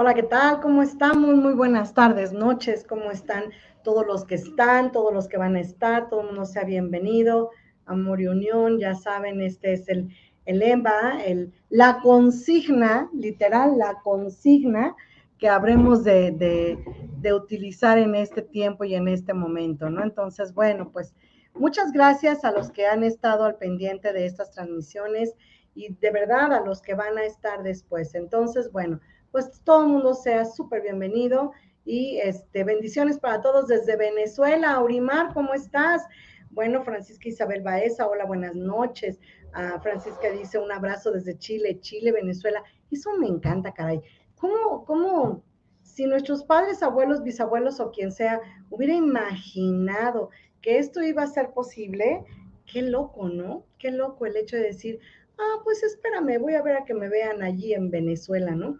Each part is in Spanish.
Hola, ¿qué tal? ¿Cómo estamos? Muy buenas tardes, noches. ¿Cómo están todos los que están, todos los que van a estar? Todo el mundo sea bienvenido. Amor y unión, ya saben, este es el, el EMBA, el, la consigna, literal, la consigna que habremos de, de, de utilizar en este tiempo y en este momento, ¿no? Entonces, bueno, pues muchas gracias a los que han estado al pendiente de estas transmisiones y de verdad a los que van a estar después. Entonces, bueno, pues todo el mundo sea súper bienvenido y este, bendiciones para todos desde Venezuela. Aurimar, ¿cómo estás? Bueno, Francisca Isabel Baeza, hola, buenas noches. Uh, Francisca dice un abrazo desde Chile, Chile, Venezuela. Eso me encanta, caray. ¿Cómo, cómo, si nuestros padres, abuelos, bisabuelos o quien sea hubiera imaginado que esto iba a ser posible? Qué loco, ¿no? Qué loco el hecho de decir, ah, pues espérame, voy a ver a que me vean allí en Venezuela, ¿no?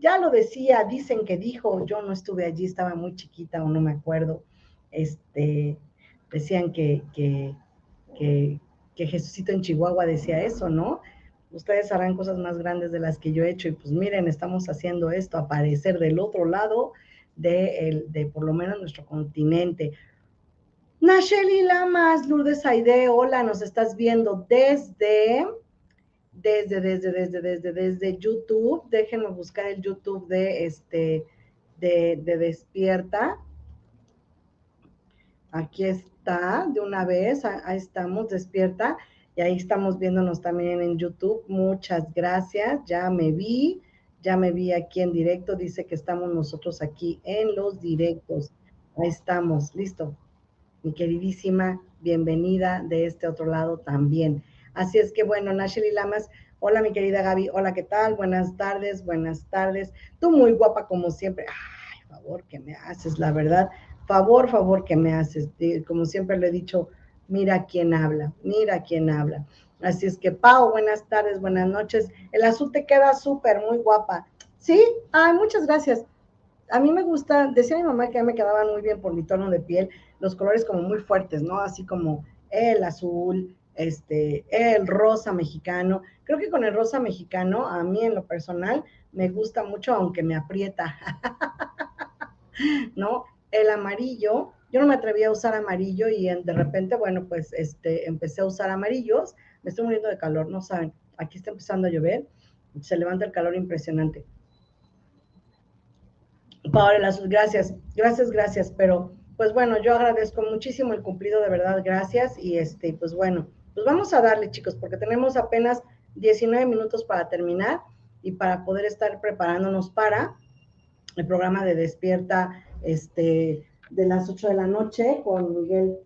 Ya lo decía, dicen que dijo, yo no estuve allí, estaba muy chiquita o no me acuerdo, este, decían que, que, que, que Jesucito en Chihuahua decía eso, ¿no? Ustedes harán cosas más grandes de las que yo he hecho y pues miren, estamos haciendo esto aparecer del otro lado de, el, de por lo menos nuestro continente. Nacheli Lamas, Lourdes Aide, hola, nos estás viendo desde desde, desde, desde, desde, desde YouTube. Déjenme buscar el YouTube de este, de, de Despierta. Aquí está, de una vez, ahí estamos, Despierta. Y ahí estamos viéndonos también en YouTube. Muchas gracias. Ya me vi, ya me vi aquí en directo. Dice que estamos nosotros aquí en los directos. Ahí estamos, listo. Mi queridísima, bienvenida de este otro lado también. Así es que bueno, Nasheli Lamas, hola mi querida Gaby, hola, ¿qué tal? Buenas tardes, buenas tardes. Tú muy guapa como siempre. Ay, favor que me haces, la verdad. Favor, favor que me haces. Como siempre le he dicho, mira quién habla, mira quién habla. Así es que, Pau, buenas tardes, buenas noches. El azul te queda súper, muy guapa. ¿Sí? Ay, muchas gracias. A mí me gusta, decía mi mamá que me quedaban muy bien por mi tono de piel, los colores como muy fuertes, ¿no? Así como el azul, este, el rosa mexicano. Creo que con el rosa mexicano, a mí en lo personal, me gusta mucho, aunque me aprieta. ¿No? El amarillo, yo no me atreví a usar amarillo y de repente, bueno, pues este, empecé a usar amarillos. Me estoy muriendo de calor, no saben. Aquí está empezando a llover. Se levanta el calor impresionante. Paola, gracias, gracias, gracias, pero pues bueno, yo agradezco muchísimo el cumplido, de verdad, gracias. Y este, pues bueno, pues vamos a darle, chicos, porque tenemos apenas 19 minutos para terminar y para poder estar preparándonos para el programa de Despierta este, de las 8 de la noche con Miguel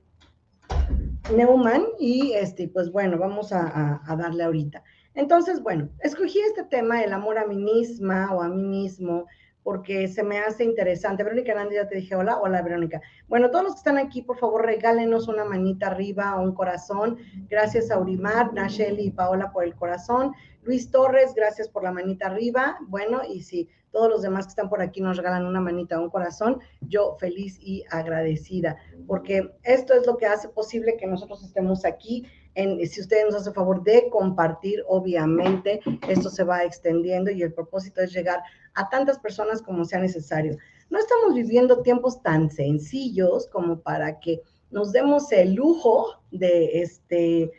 Neumann. Y este, pues bueno, vamos a, a darle ahorita. Entonces, bueno, escogí este tema, el amor a mí misma o a mí mismo, porque se me hace interesante. Verónica Hernández, ya te dije hola, hola Verónica. Bueno, todos los que están aquí, por favor, regálenos una manita arriba un corazón. Gracias a Urimar, Nacheli y Paola por el corazón. Luis Torres, gracias por la manita arriba. Bueno, y si todos los demás que están por aquí nos regalan una manita un corazón, yo feliz y agradecida, porque esto es lo que hace posible que nosotros estemos aquí si ustedes nos hacen favor de compartir, obviamente esto se va extendiendo y el propósito es llegar a tantas personas como sea necesario. No estamos viviendo tiempos tan sencillos como para que nos demos el lujo de este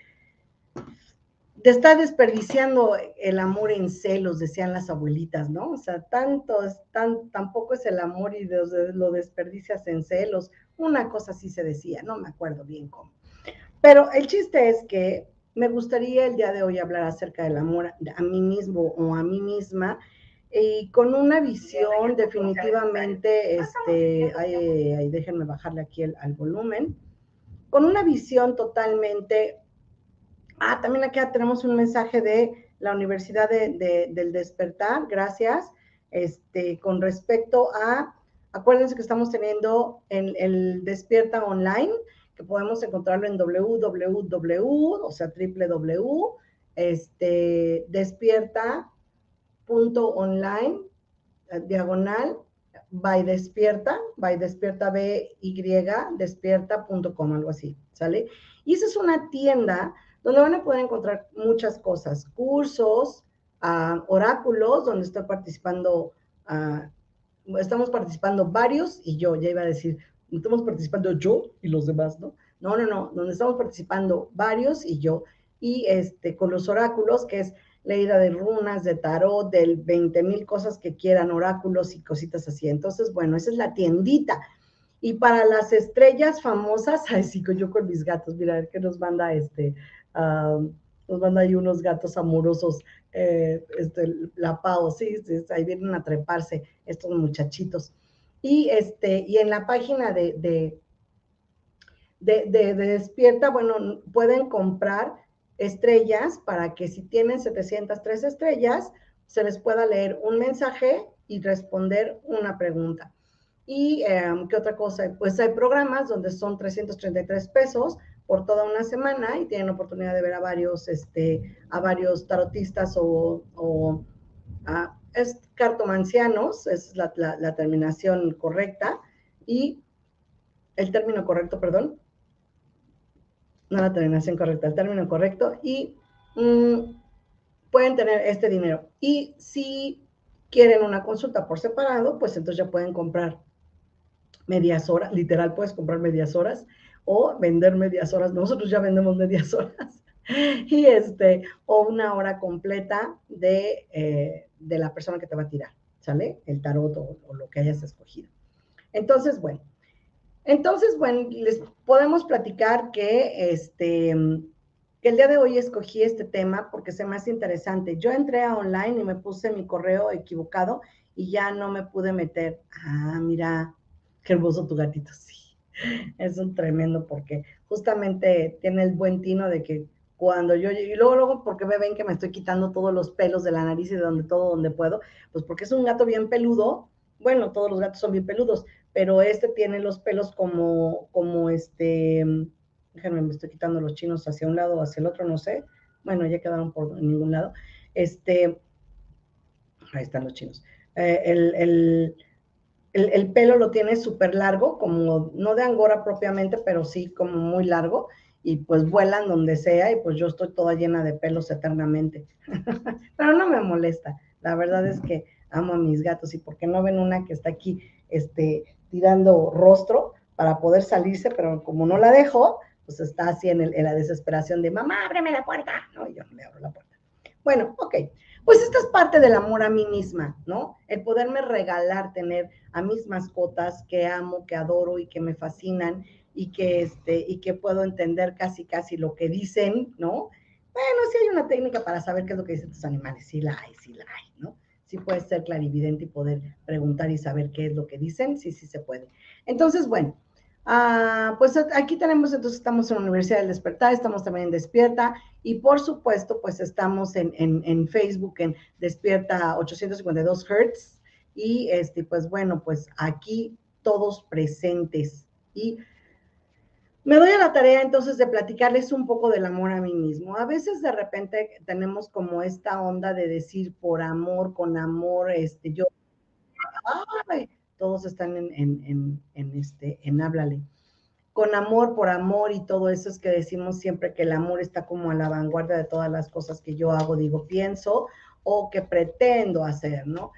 de estar desperdiciando el amor en celos, decían las abuelitas, ¿no? O sea, tanto, tan, tampoco es el amor y lo desperdicias en celos. Una cosa sí se decía, no me acuerdo bien cómo. Pero el chiste es que me gustaría el día de hoy hablar acerca del amor a mí mismo o a mí misma y con una visión definitivamente, este, ay, déjenme bajarle aquí al volumen, con una visión totalmente, ah, también aquí tenemos un mensaje de la Universidad del Despertar, gracias, este, con respecto a, acuérdense que estamos teniendo el, el Despierta Online, que podemos encontrarlo en www, o sea, www, este, despierta.online, eh, diagonal, by despierta, by despierta B Y, despierta.com, algo así, ¿sale? Y esa es una tienda donde van a poder encontrar muchas cosas, cursos, uh, oráculos, donde estoy participando, uh, estamos participando varios, y yo ya iba a decir estamos participando yo y los demás, ¿no? No, no, no, donde estamos participando varios y yo. Y este, con los oráculos, que es leída de runas, de tarot, del 20 mil cosas que quieran, oráculos y cositas así. Entonces, bueno, esa es la tiendita. Y para las estrellas famosas, ay, sí, yo con mis gatos, mira, a ver qué nos manda este, nos manda ahí unos gatos amorosos, eh, este, la Pau, sí, sí, ahí vienen a treparse estos muchachitos. Y, este, y en la página de, de, de, Despierta, bueno, pueden comprar estrellas para que si tienen 703 estrellas, se les pueda leer un mensaje y responder una pregunta. ¿Y em, qué otra cosa? Pues hay programas donde son 333 pesos por toda una semana y tienen oportunidad de ver a varios, este, a varios tarotistas o, o a, es cartomancianos, es la, terminación correcta, y el término correcto, perdón, no la terminación correcta, el término correcto, y mm, pueden tener este dinero. Y si quieren una consulta por separado, pues entonces ya pueden comprar medias horas, literal puedes comprar medias horas o vender medias horas. Nosotros ya vendemos medias horas. y este, o una hora completa de, eh, de, la persona que te va a tirar, ¿sale? El tarot o, lo que hayas escogido. Entonces, bueno, entonces, bueno, les podemos platicar que este, que el día de hoy escogí este tema porque se me hace interesante. Yo entré a online y me puse mi correo equivocado y ya no me pude meter. Ah, mira, qué hermoso tu gatito, sí. Es un tremendo porque justamente tiene el buen tino de que cuando yo y luego luego porque me ven que me estoy quitando todos los pelos de la nariz y de donde todo donde puedo, pues porque es un gato bien peludo. Bueno, todos los gatos son bien peludos, pero este tiene los pelos como como este déjenme me estoy quitando los chinos hacia un lado o hacia el otro, no sé. Bueno, ya quedaron por ningún lado. Este ahí están los chinos. Eh, el, el, el, el, pelo lo tiene súper largo, como no de angora propiamente, pero sí como muy largo y pues vuelan donde sea y pues yo estoy toda llena de pelos eternamente. Pero no me molesta. La verdad es que amo a mis gatos y porque no ven una que está aquí este, tirando rostro para poder salirse, pero como no la dejo, pues está así en, el, en la desesperación de mamá, ábreme la puerta. No, yo no le abro la puerta. Bueno, ok. Pues esta es parte del amor a mí misma, ¿no? El poderme regalar tener a mis mascotas que amo, que adoro y que me fascinan y que, este, y que puedo entender casi, casi lo que dicen, ¿no? Bueno, sí hay una técnica para saber qué es lo que dicen tus animales, sí la hay, sí la hay, ¿no? Sí puedes ser clarividente y poder preguntar y saber qué es lo que dicen, sí, sí se puede. Entonces, bueno, Ah, pues aquí tenemos, entonces estamos en la Universidad del Despertar, estamos también en Despierta y por supuesto, pues estamos en, en, Facebook en Despierta 852 Hertz y este, pues bueno, pues aquí todos presentes y me doy a la tarea entonces de platicarles un poco del amor a mí mismo. A veces de repente tenemos como esta onda de decir por amor, con amor, este, yo, ay, todos están en, este, en háblale. Con amor, por amor y todo eso es que decimos siempre que el amor está como a la vanguardia de todas las cosas que yo hago, digo, pienso o que pretendo hacer, ¿no?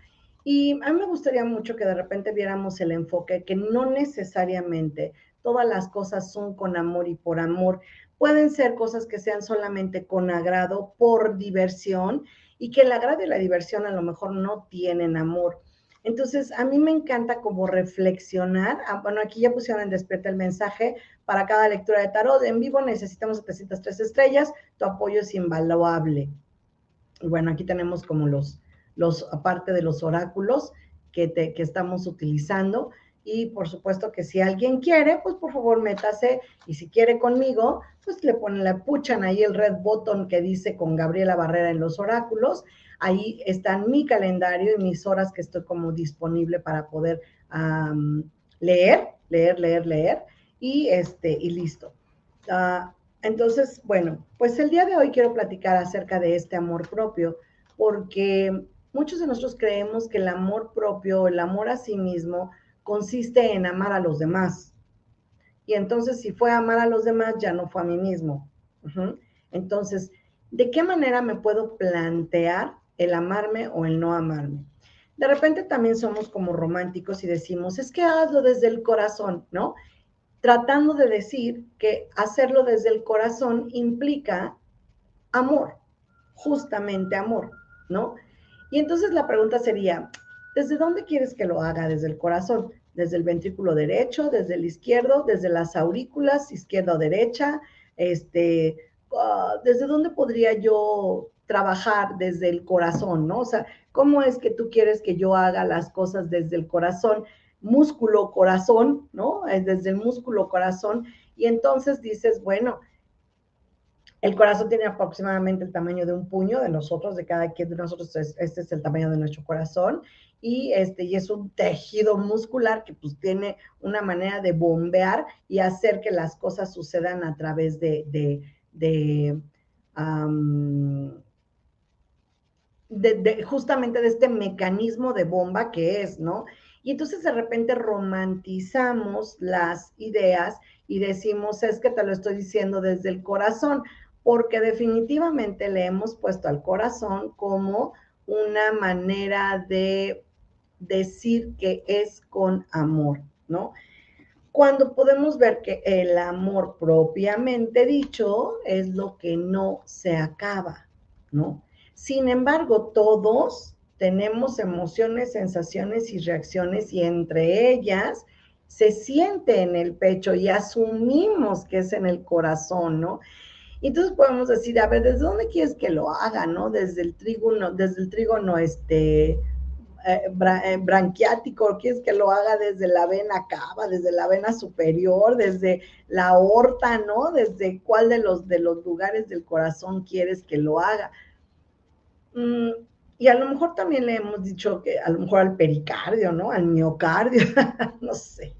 Y a mí me gustaría mucho que de repente viéramos el enfoque que no necesariamente todas las cosas son con amor y por amor. Pueden ser cosas que sean solamente con agrado, por diversión, y que el agrado y la diversión a lo mejor no tienen amor. Entonces, a mí me encanta como reflexionar. Ah, bueno, aquí ya pusieron en despierta el mensaje. Para cada lectura de tarot en vivo necesitamos 703 estrellas. Tu apoyo es invaluable. Y bueno, aquí tenemos como los, los aparte de los oráculos que, que estamos utilizando. Y por supuesto que si alguien quiere, pues por favor métase. Y si quiere conmigo, pues le ponen, le puchan ahí el red button que dice con Gabriela Barrera en los oráculos Ahí están mi calendario y mis horas que estoy como disponible para poder leer, leer, leer, leer y, este, y listo. Ah, entonces, bueno, pues el día de hoy quiero platicar acerca de este amor propio porque muchos de nosotros creemos que el amor propio, el amor a sí mismo, consiste en amar a los demás. Y entonces, si fue amar a los demás, ya no fue a mí mismo. Entonces, ¿de qué manera me puedo plantear el amarme o el no amarme. De repente también somos como románticos y decimos, es que hazlo desde el corazón, ¿no? Tratando de decir que hacerlo desde el corazón implica amor, justamente amor, ¿no? Y entonces la pregunta sería, ¿desde dónde quieres que lo haga? Desde el corazón, desde el ventrículo derecho, desde el izquierdo, desde las aurículas, izquierda o derecha, este, ah, ¿desde dónde podría yo trabajar desde el corazón, ¿no? O sea, ¿cómo es que tú quieres que yo haga las cosas desde el corazón? Músculo, corazón, ¿no? Desde el músculo, corazón. Y entonces dices, bueno, el corazón tiene aproximadamente el tamaño de un puño de nosotros, de cada quien de nosotros, este es el tamaño de nuestro corazón, y, este, y es un tejido muscular que pues tiene una manera de bombear y hacer que las cosas sucedan a través de, de, de de, justamente de este mecanismo de bomba que es, ¿no? Y entonces de repente romantizamos las ideas y decimos, es que te lo estoy diciendo desde el corazón, porque definitivamente le hemos puesto al corazón como una manera de decir que es con amor, ¿no? Cuando podemos ver que el amor propiamente dicho es lo que no se acaba, ¿no? Sin embargo, todos tenemos emociones, sensaciones y reacciones y entre ellas se siente en el pecho y asumimos que es en el corazón, ¿no? Entonces podemos decir, a ver, ¿desde dónde quieres que lo haga, no? Desde el trígono, desde el trígono, este, eh, eh, branquiático, quieres que lo haga desde la vena cava, desde la vena superior, desde la aorta, ¿no? Desde cuál de los, de los lugares del corazón quieres que lo haga. Mm, y a lo mejor también le hemos dicho que a lo mejor al pericardio, ¿no? Al miocardio, no sé,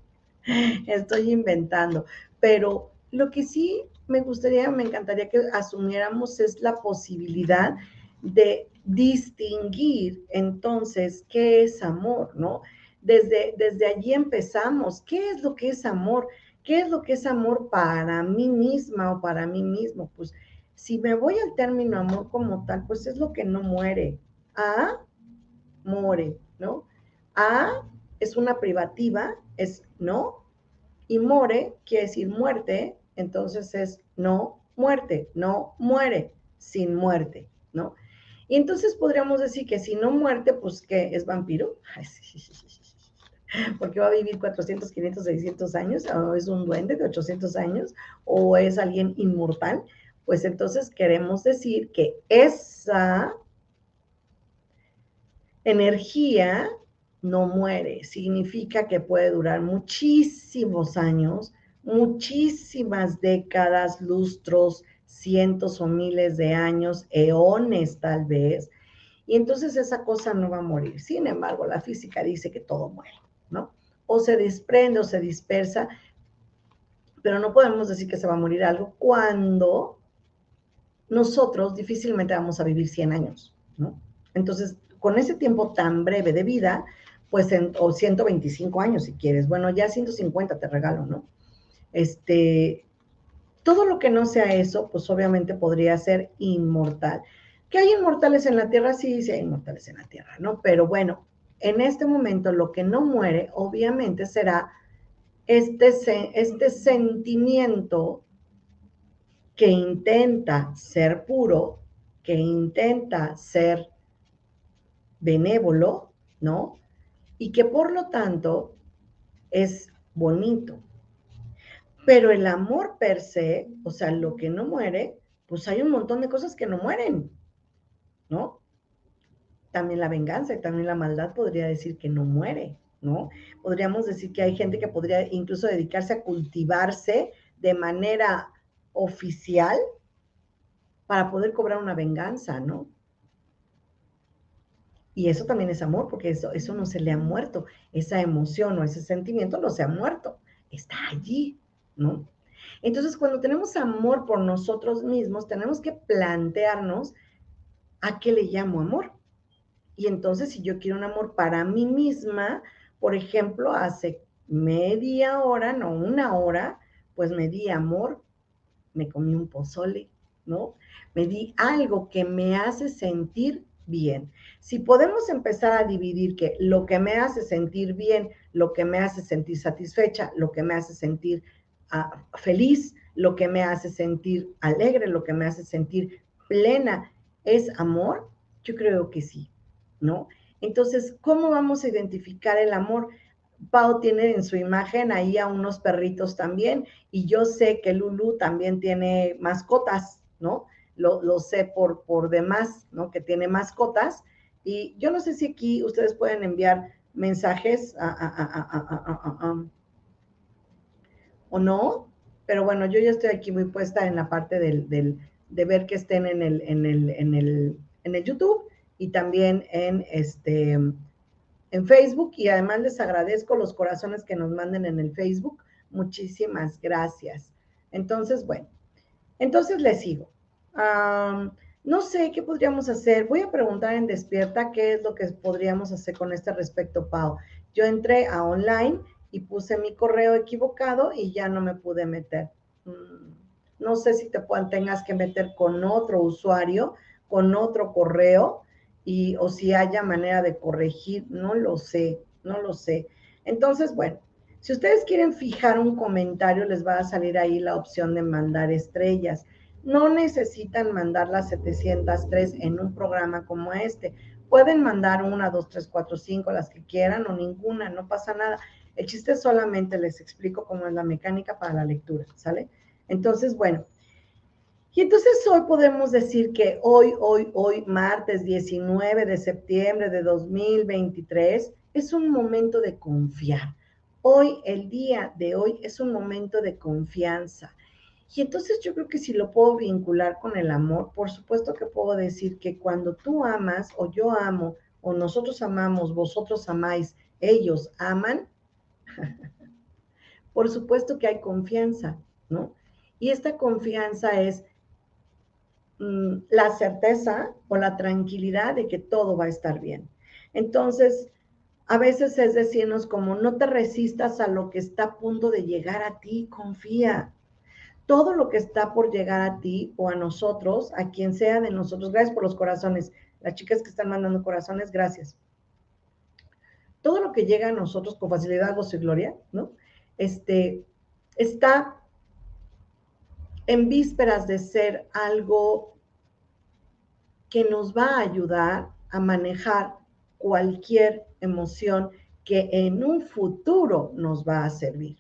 estoy inventando, pero lo que sí me gustaría, me encantaría que asumiéramos es la posibilidad de distinguir entonces qué es amor, ¿no? Desde, desde allí empezamos, ¿qué es lo que es amor? ¿Qué es lo que es amor para mí misma o para mí mismo? Pues si me voy al término amor como tal, pues es lo que no muere. A, muere, ¿no? A es una privativa, es no, y more quiere decir muerte, entonces es no muerte, no muere, sin muerte, ¿no? Y entonces podríamos decir que si no muerte, pues que es vampiro. Porque va a vivir 400, 500, 600 años, o es un duende de 800 años, o es alguien inmortal. Pues entonces queremos decir que esa energía no muere. Significa que puede durar muchísimos años, muchísimas décadas, lustros, cientos o miles de años, eones tal vez, y entonces esa cosa no va a morir. Sin embargo, la física dice que todo muere, ¿no? O se desprende o se dispersa, pero no podemos decir que se va a morir algo cuando nosotros difícilmente vamos a vivir 100 años, ¿no? Entonces, con ese tiempo tan breve de vida, pues, en, o 125 años si quieres, bueno, ya 150 te regalo, ¿no? Este, todo lo que no sea eso, pues obviamente podría ser inmortal. ¿Que hay inmortales en la Tierra? Sí, sí hay inmortales en la Tierra, ¿no? Pero bueno, en este momento lo que no muere, obviamente, será este, este sentimiento que intenta ser puro, que intenta ser benévolo, ¿no? Y que por lo tanto es bonito, pero el amor per se, o sea, lo que no muere, pues hay un montón de cosas que no mueren, ¿no? También la venganza y también la maldad podría decir que no muere, ¿no? Podríamos decir que hay gente que podría incluso dedicarse a cultivarse de manera oficial para poder cobrar una venganza, ¿no? Y eso también es amor, porque eso, eso no se le ha muerto, esa emoción o ese sentimiento no se ha muerto, está allí, ¿no? Entonces, cuando tenemos amor por nosotros mismos, tenemos que plantearnos a qué le llamo amor. Y entonces, si yo quiero un amor para mí misma, por ejemplo, hace media hora, no una hora, pues me di amor, me comí un pozole, ¿no? Me di algo que me hace sentir bien. Si podemos empezar a dividir que lo que me hace sentir bien, lo que me hace sentir satisfecha, lo que me hace sentir feliz, lo que me hace sentir alegre, lo que me hace sentir plena, es amor? Yo creo que sí, ¿no? Entonces, ¿cómo vamos a identificar el amor? Pau tiene en su imagen ahí a unos perritos también, y yo sé que Lulu también tiene mascotas, ¿no? Lo, sé por, por demás, ¿no? Que tiene mascotas. Y yo no sé si aquí ustedes pueden enviar mensajes a, o no, pero bueno, yo ya estoy aquí muy puesta en la parte del, de ver que estén en el, en el, en el, en el YouTube y también en este en Facebook y además les agradezco los corazones que nos manden en el Facebook. Muchísimas gracias. Entonces, bueno, entonces les sigo. no sé qué podríamos hacer. Voy a preguntar en Despierta qué es lo que podríamos hacer con este respecto, Pau. Yo entré a online y puse mi correo equivocado y ya no me pude meter. Mm, no sé si te tengas que meter con otro usuario, con otro correo, y, o si haya manera de corregir, no lo sé, no lo sé. Entonces, bueno, si ustedes quieren fijar un comentario, les va a salir ahí la opción de mandar estrellas. No necesitan mandar las 703 en un programa como este. Pueden mandar una, dos, tres, cuatro, cinco, las que quieran o ninguna, no pasa nada. El chiste solamente les explico cómo es la mecánica para la lectura, ¿sale? Entonces, bueno. Y entonces hoy podemos decir que hoy, hoy, hoy, martes 19 de septiembre de 2023, es un momento de confiar. Hoy, el día de hoy, es un momento de confianza. Y entonces yo creo que si lo puedo vincular con el amor, por supuesto que puedo decir que cuando tú amas o yo amo o nosotros amamos, vosotros amáis, ellos aman, por supuesto que hay confianza, ¿no? Y esta confianza es mm, la certeza o la tranquilidad de que todo va a estar bien. Entonces, a veces es decirnos como no te resistas a lo que está a punto de llegar a ti, confía. Todo lo que está por llegar a ti o a nosotros, a quien sea de nosotros, gracias por los corazones. Las chicas que están mandando corazones, gracias todo lo que llega a nosotros con facilidad, gozo y gloria, ¿no? Este, está en vísperas de ser algo que nos va a ayudar a manejar cualquier emoción que en un futuro nos va a servir.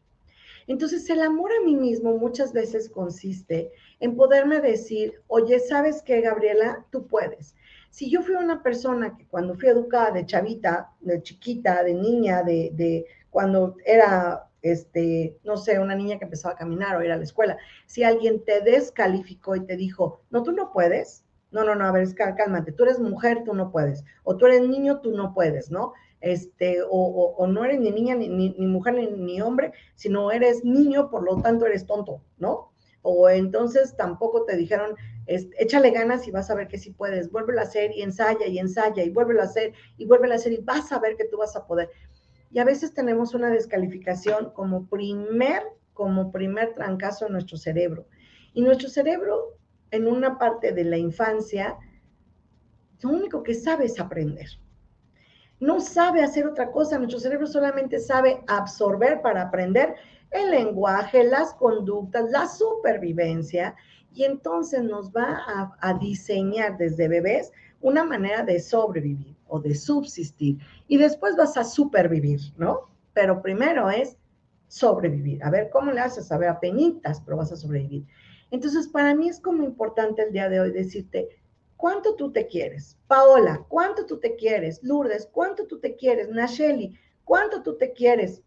Entonces, el amor a mí mismo muchas veces consiste en poderme decir, oye, ¿sabes qué, Gabriela? Tú puedes. Si yo fui una persona que cuando fui educada de chavita, de chiquita, de niña, de, de cuando era, este, no sé, una niña que empezaba a caminar o ir a la escuela, si alguien te descalificó y te dijo, no, tú no puedes, no, no, no, a ver, cálmate, tú eres mujer, tú no puedes, o tú eres niño, tú no puedes, ¿no? Este, o, no eres ni niña, ni, ni, mujer, ni, hombre, sino eres niño, por lo tanto eres tonto, ¿no? O entonces tampoco te dijeron, échale ganas y vas a ver que sí puedes, vuélvelo a hacer y ensaya y ensaya y vuélvelo a hacer y vuélvelo a hacer y vas a ver que tú vas a poder. Y a veces tenemos una descalificación como primer, como primer trancazo en nuestro cerebro. Y nuestro cerebro en una parte de la infancia, lo único que sabe es aprender. No sabe hacer otra cosa, nuestro cerebro solamente sabe absorber para aprender el lenguaje, las conductas, la supervivencia, y entonces nos va a, diseñar desde bebés una manera de sobrevivir o de subsistir, y después vas a supervivir, ¿no? Pero primero es sobrevivir. A ver, ¿cómo le haces? A ver, a peñitas, pero vas a sobrevivir. Entonces, para mí es como importante el día de hoy decirte, ¿cuánto tú te quieres? Paola, ¿cuánto tú te quieres? Lourdes, ¿cuánto tú te quieres? Nacheli, ¿cuánto tú te quieres?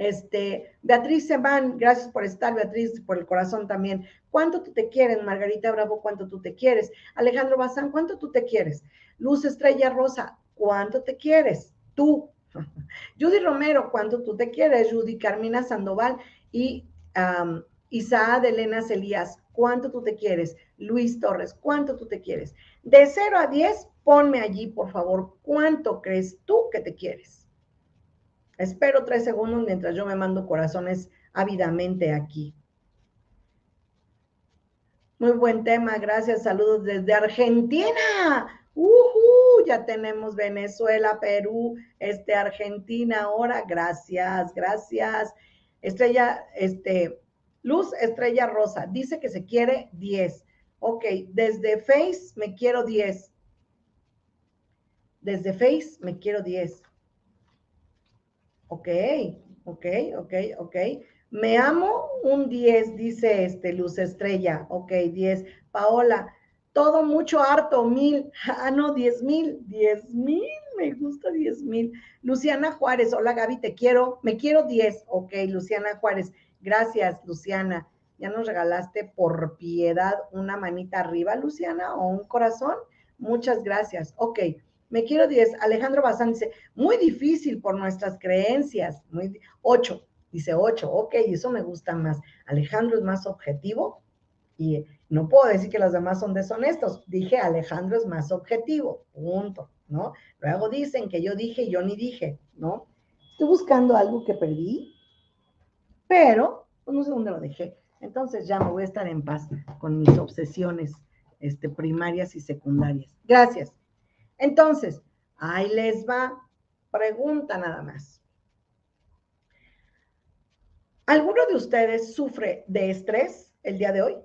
Este, Beatriz Seban, gracias por estar, Beatriz, por el corazón también. ¿Cuánto tú te quieres? Margarita Bravo, ¿cuánto tú te quieres? Alejandro Bazán, ¿cuánto tú te quieres? Luz Estrella Rosa, ¿cuánto te quieres? Tú. Judy Romero, ¿cuánto tú te quieres? Judy Carmina Sandoval y Isaad Elena Celías, ¿cuánto tú te quieres? Luis Torres, ¿cuánto tú te quieres? De 0 a 10, ponme allí, por favor, ¿cuánto crees tú que te quieres? Espero tres segundos mientras yo me mando corazones ávidamente aquí. Muy buen tema, gracias, saludos desde Argentina. Uh, ya tenemos Venezuela, Perú, este, Argentina ahora. Gracias, gracias. Estrella, este, Luz Estrella Rosa, dice que se quiere 10. Ok, desde Face me quiero 10. Desde Face me quiero 10. Ok, ok, ok, ok. Me amo un 10, dice este Luz Estrella. Ok, 10. Paola, todo mucho harto, mil. Ah, no, 10 mil. 10 mil, me gusta 10 mil. Luciana Juárez, hola Gaby, te quiero. Me quiero 10. Ok, Luciana Juárez. Gracias, Luciana. Ya nos regalaste por piedad una manita arriba, Luciana, o un corazón. Muchas gracias. Ok, me quiero 10. Alejandro Bazán dice, muy difícil por nuestras creencias. Muy, 8, dice 8. Ok, eso me gusta más. Alejandro es más objetivo y no puedo decir que los demás son deshonestos. Dije, Alejandro es más objetivo. Punto, ¿no? Luego dicen que yo dije y yo ni dije, ¿no? Estoy buscando algo que perdí pero pues, no sé dónde lo dejé. Entonces ya me voy a estar en paz con mis obsesiones este, primarias y secundarias. Gracias. Entonces, ahí les va. Pregunta nada más. ¿Alguno de ustedes sufre de estrés el día de hoy?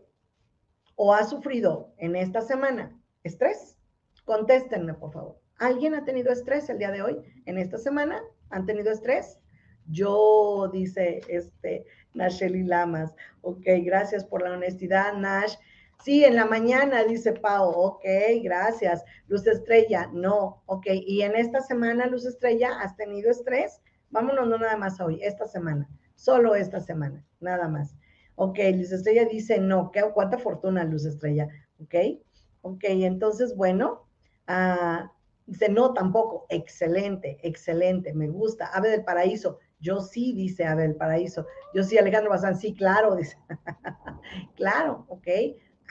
¿O ha sufrido en esta semana estrés? Contéstenme, por favor. ¿Alguien ha tenido estrés el día de hoy? ¿En esta semana? ¿Han tenido estrés? Yo, dice este Nasheli Lamas. Ok, gracias por la honestidad, Nash. Sí, en la mañana, dice Pau. Ok, gracias. Luz Estrella, no. Ok, y en esta semana, Luz Estrella, ¿has tenido estrés? Vámonos, no nada más hoy, esta semana. Solo esta semana, nada más. Ok, Luz Estrella dice no. ¿Qué, ¿Cuánta fortuna, Luz Estrella? Ok, ok, entonces, bueno, ah, dice no tampoco. Excelente, excelente, me gusta. Ave del Paraíso, yo sí, dice Abel Paraíso. Yo sí, Alejandro Bazán, sí, claro, dice. claro, ok.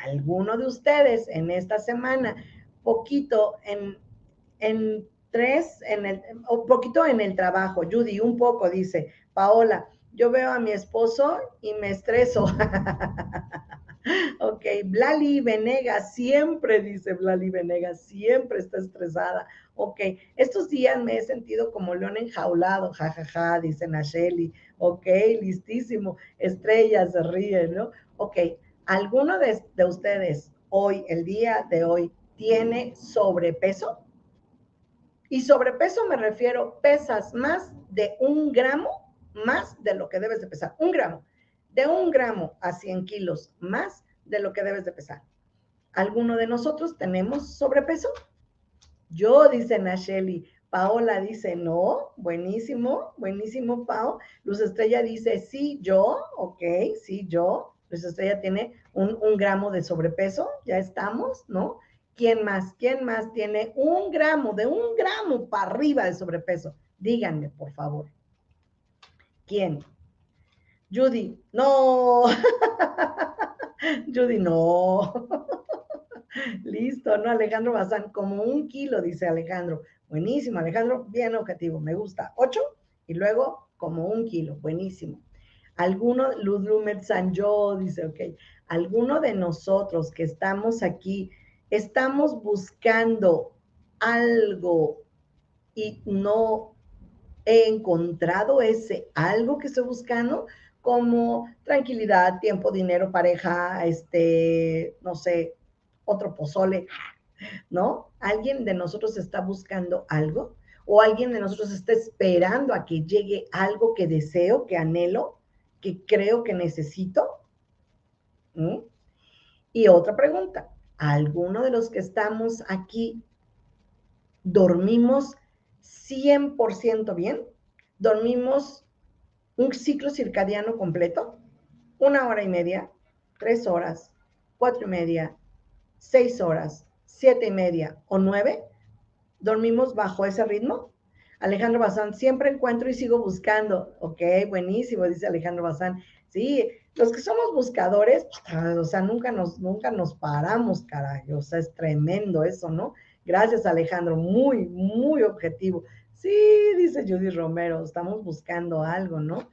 Alguno de ustedes en esta semana, poquito en, en tres, en el, un poquito en el trabajo. Judy, un poco, dice. Paola, yo veo a mi esposo y me estreso. ok, Blali Venegas, siempre, dice Blali Venegas, siempre está estresada. Ok, estos días me he sentido como león enjaulado, jajaja, ja, ja, dice Nacheli. Ok, listísimo. Estrellas se ríen, ¿no? Ok, ¿alguno de, de ustedes hoy, el día de hoy, tiene sobrepeso? Y sobrepeso me refiero, pesas más de un gramo más de lo que debes de pesar. Un gramo. De un gramo a 100 kilos más de lo que debes de pesar. ¿Alguno de nosotros tenemos sobrepeso? Yo, dice Nacheli. Paola dice, no, buenísimo, buenísimo, Pao. Luz Estrella dice, sí, yo, ok, sí, yo. Luz Estrella tiene un, un gramo de sobrepeso, ya estamos, ¿no? ¿Quién más? ¿Quién más tiene un gramo, de un gramo para arriba de sobrepeso? Díganme, por favor. ¿Quién? Judy, no. Judy, no. Listo, ¿no? Alejandro Bazán, como un kilo, dice Alejandro. Buenísimo, Alejandro, bien objetivo, me gusta. Ocho y luego como un kilo, buenísimo. Alguno, Luz Lumet Sanjo dice, ok, alguno de nosotros que estamos aquí estamos buscando algo y no he encontrado ese algo que estoy buscando, como tranquilidad, tiempo, dinero, pareja, este, no sé, otro pozole, ¿no? ¿Alguien de nosotros está buscando algo? ¿O alguien de nosotros está esperando a que llegue algo que deseo, que anhelo, que creo que necesito? Y otra pregunta, alguno de los que estamos aquí dormimos 100% bien, dormimos un ciclo circadiano completo, una hora y media, tres horas, cuatro y media, seis horas, siete y media o nueve, dormimos bajo ese ritmo. Alejandro Bazán, siempre encuentro y sigo buscando. Ok, buenísimo, dice Alejandro Bazán. Sí, los que somos buscadores, o sea, nunca nos, nunca nos paramos, caray, o sea, es tremendo eso, ¿no? Gracias, Alejandro, muy, muy objetivo. Sí, dice Judy Romero, estamos buscando algo, ¿no?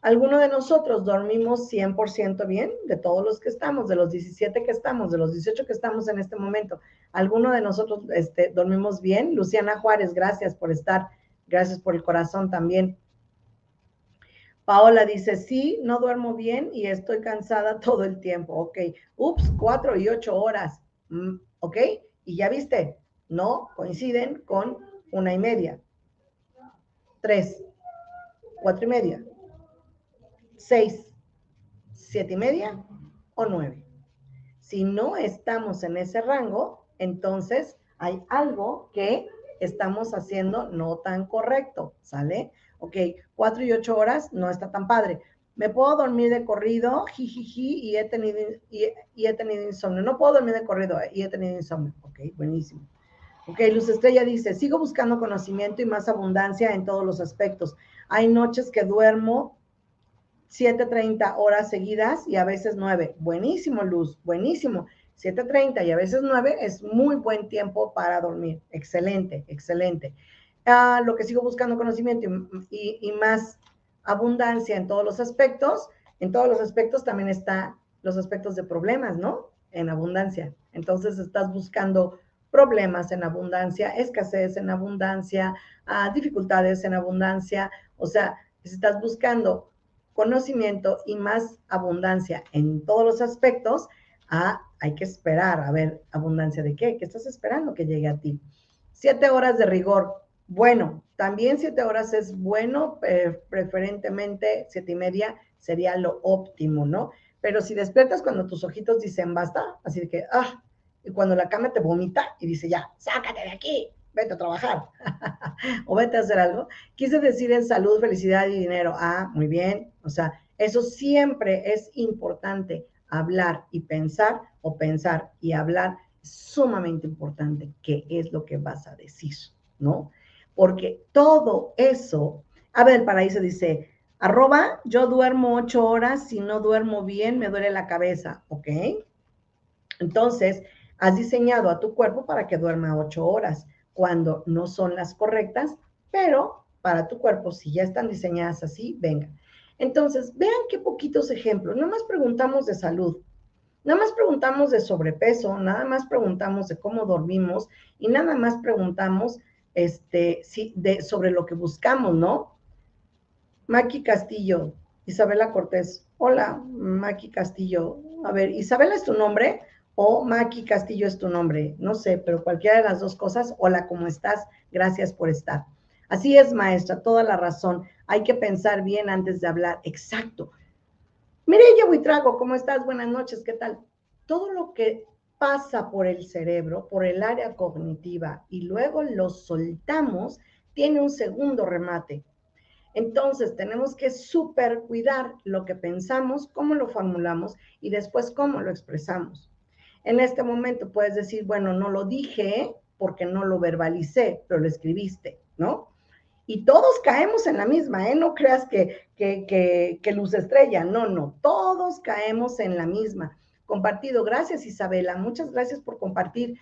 ¿Alguno de nosotros dormimos 100% bien? De todos los que estamos, de los 17 que estamos, de los 18 que estamos en este momento, ¿alguno de nosotros este, dormimos bien? Luciana Juárez, gracias por estar, gracias por el corazón también. Paola dice, sí, no duermo bien y estoy cansada todo el tiempo. Ok, ups, cuatro y ocho horas. Mm, ok, y ya viste, no coinciden con una y media. Tres, cuatro y media. Seis, siete y media o nueve. Si no estamos en ese rango, entonces hay algo que estamos haciendo no tan correcto, ¿sale? ok, cuatro y ocho horas no está tan padre. Me puedo dormir de corrido, jijiji, y he tenido, y, he tenido insomnio. No puedo dormir de corrido y he tenido insomnio. Ok, buenísimo. Ok, Luz Estrella dice, sigo buscando conocimiento y más abundancia en todos los aspectos. Hay noches que duermo 7.30 horas seguidas y a veces 9. Buenísimo, Luz, buenísimo. 7.30 y a veces 9 es muy buen tiempo para dormir. Excelente, excelente lo que sigo buscando conocimiento y, más abundancia en todos los aspectos, en todos los aspectos también está los aspectos de problemas, ¿no? En abundancia. Entonces estás buscando problemas en abundancia, escasez en abundancia, ah, dificultades en abundancia, o sea, estás buscando conocimiento y más abundancia en todos los aspectos, ah, hay que esperar a ver abundancia de qué, ¿qué estás esperando que llegue a ti? Siete horas de rigor, bueno, también siete horas es bueno, preferentemente siete y media sería lo óptimo, ¿no? Pero si despiertas cuando tus ojitos dicen basta, así que, ah, y cuando la cama te vomita y dice ya, sácate de aquí, vete a trabajar o vete a hacer algo, quise decir en salud, felicidad y dinero. Ah, muy bien, o sea, eso siempre es importante, hablar y pensar o pensar y hablar, sumamente importante qué es lo que vas a decir, ¿no? porque todo eso, a ver, el paraíso dice, arroba, yo duermo ocho horas, si no duermo bien, me duele la cabeza, ¿ok? Entonces, has diseñado a tu cuerpo para que duerma ocho horas, cuando no son las correctas, pero para tu cuerpo, si ya están diseñadas así, venga. Entonces, vean qué poquitos ejemplos. Nada más preguntamos de salud, nada más preguntamos de sobrepeso, nada más preguntamos de cómo dormimos y nada más preguntamos este, sí, de, sobre lo que buscamos, ¿no? Maki Castillo, Isabela Cortés. Hola, Maki Castillo. A ver, ¿Isabela es tu nombre o Maki Castillo es tu nombre, no sé, pero cualquiera de las dos cosas, hola, ¿cómo estás? Gracias por estar. Así es, maestra, toda la razón. Hay que pensar bien antes de hablar. Exacto. Mireya Buitrago, ¿cómo estás? Buenas noches, ¿qué tal? Todo lo que pasa por el cerebro, por el área cognitiva y luego lo soltamos, tiene un segundo remate. Entonces, tenemos que super cuidar lo que pensamos, cómo lo formulamos y después cómo lo expresamos. En este momento puedes decir, bueno, no lo dije porque no lo verbalicé, pero lo escribiste, ¿no? Y todos caemos en la misma, ¿eh? No creas que, que, que luz estrella, no, no, todos caemos en la misma compartido. Gracias, Isabela. Muchas gracias por compartir.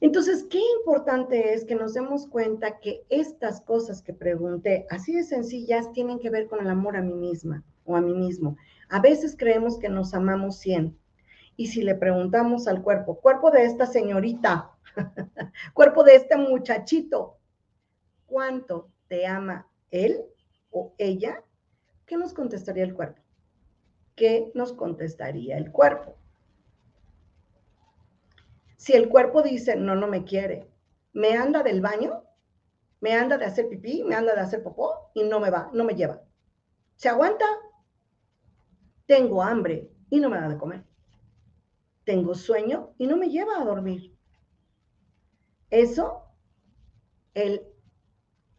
Entonces, qué importante es que nos demos cuenta que estas cosas que pregunté, así de sencillas, tienen que ver con el amor a mí misma o a mí mismo. A veces creemos que nos amamos 100. Y si le preguntamos al cuerpo, cuerpo de esta señorita, cuerpo de este muchachito, ¿cuánto te ama él o ella? ¿Qué nos contestaría el cuerpo? ¿qué nos contestaría el cuerpo? Si el cuerpo dice, no, no me quiere, me anda del baño, me anda de hacer pipí, me anda de hacer popó y no me va, no me lleva. ¿Se aguanta? Tengo hambre y no me da de comer. Tengo sueño y no me lleva a dormir. Eso, el,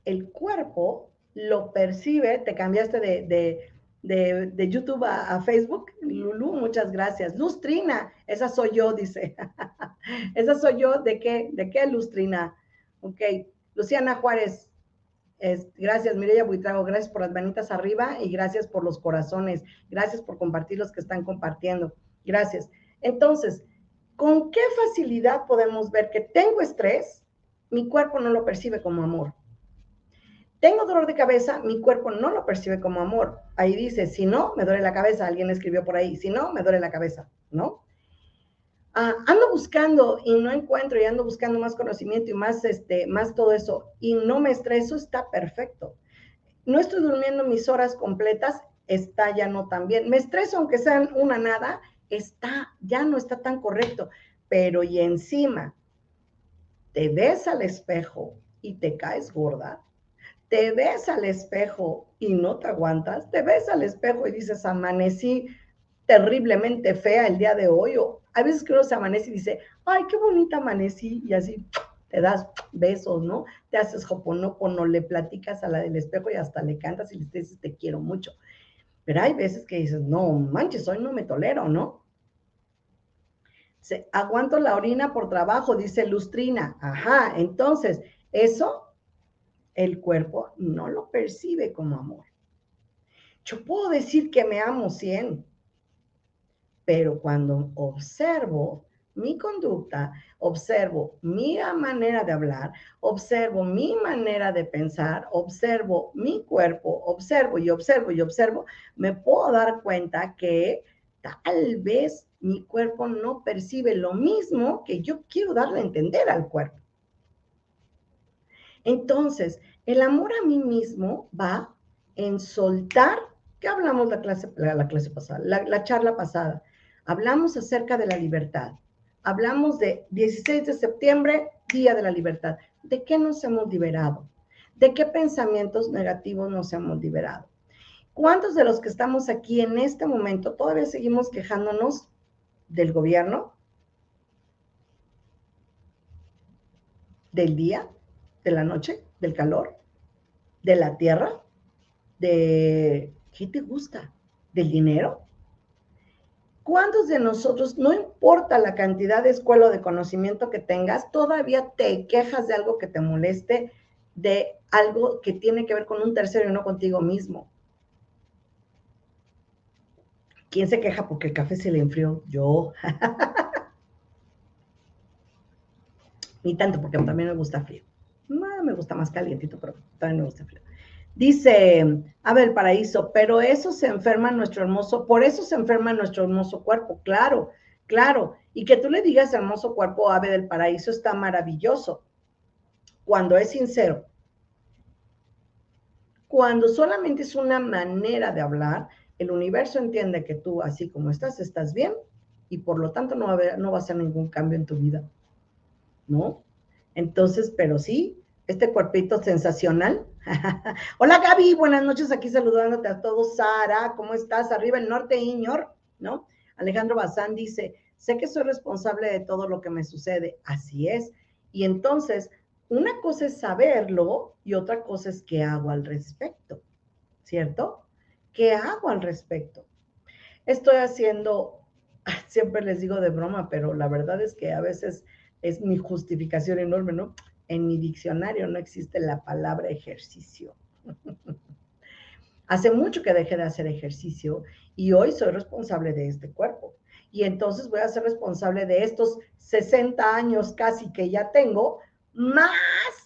el cuerpo lo percibe, te cambiaste de, de, YouTube a, Facebook. Lulu, muchas gracias. Lustrina, esa soy yo, dice. esa soy yo, ¿de qué? ¿De qué Lustrina? Ok. Luciana Juárez, es, gracias, Mireya Buitrago, gracias por las manitas arriba y gracias por los corazones. Gracias por compartir los que están compartiendo. Gracias. Entonces, ¿con qué facilidad podemos ver que tengo estrés? Mi cuerpo no lo percibe como amor. Tengo dolor de cabeza, mi cuerpo no lo percibe como amor. Ahí dice, si no, me duele la cabeza. Alguien escribió por ahí, si no, me duele la cabeza, ¿no? Ah, ando buscando y no encuentro y ando buscando más conocimiento y más, este, más todo eso y no me estreso, está perfecto. No estoy durmiendo mis horas completas, está ya no tan bien. Me estreso aunque sean una nada, está, ya no está tan correcto. Pero y encima, te ves al espejo y te caes gorda, te ves al espejo y no te aguantas, te ves al espejo y dices, amanecí terriblemente fea el día de hoy, o a veces que uno se amanece y dice, ay, qué bonita amanecí, y así te das besos, ¿no? Te haces no le platicas a la del espejo y hasta le cantas y le dices, te quiero mucho. Pero hay veces que dices, no manches, hoy no me tolero, ¿no? Se, aguanto la orina por trabajo, dice Lustrina. Ajá, entonces, eso el cuerpo no lo percibe como amor. Yo puedo decir que me amo 100, pero cuando observo mi conducta, observo mi manera de hablar, observo mi manera de pensar, observo mi cuerpo, observo y observo y observo, me puedo dar cuenta que tal vez mi cuerpo no percibe lo mismo que yo quiero darle a entender al cuerpo. Entonces, el amor a mí mismo va en soltar, ¿qué hablamos la clase, la, clase pasada, la, charla pasada? Hablamos acerca de la libertad. Hablamos de 16 de septiembre, Día de la Libertad. ¿De qué nos hemos liberado? ¿De qué pensamientos negativos nos hemos liberado? ¿Cuántos de los que estamos aquí en este momento todavía seguimos quejándonos del gobierno? ¿Del día? de la noche, del calor, de la tierra, de qué te gusta, del dinero. ¿Cuántos de nosotros, no importa la cantidad de escuela o de conocimiento que tengas, todavía te quejas de algo que te moleste, de algo que tiene que ver con un tercero y no contigo mismo? ¿Quién se queja porque el café se le enfrió? Yo. Ni tanto, porque también me gusta frío me gusta más calientito, pero también me gusta frío. Dice Abel Paraíso, pero eso se enferma nuestro hermoso, por eso se enferma nuestro hermoso cuerpo, claro, claro. Y que tú le digas hermoso cuerpo, Ave del Paraíso, está maravilloso. Cuando es sincero. Cuando solamente es una manera de hablar, el universo entiende que tú, así como estás, estás bien y por lo tanto no va, a no va a ser ningún cambio en tu vida, ¿no? Entonces, pero sí, este cuerpito sensacional. Hola Gaby, buenas noches, aquí saludándote a todos. Sara, ¿cómo estás? Arriba el norte, Iñor, ¿no? Alejandro Bazán dice, sé que soy responsable de todo lo que me sucede. Así es. Y entonces, una cosa es saberlo y otra cosa es qué hago al respecto, ¿cierto? ¿Qué hago al respecto? Estoy haciendo, siempre les digo de broma, pero la verdad es que a veces es mi justificación enorme, ¿no? En mi diccionario no existe la palabra ejercicio. Hace mucho que dejé de hacer ejercicio y hoy soy responsable de este cuerpo. Y entonces voy a ser responsable de estos 60 años casi que ya tengo, más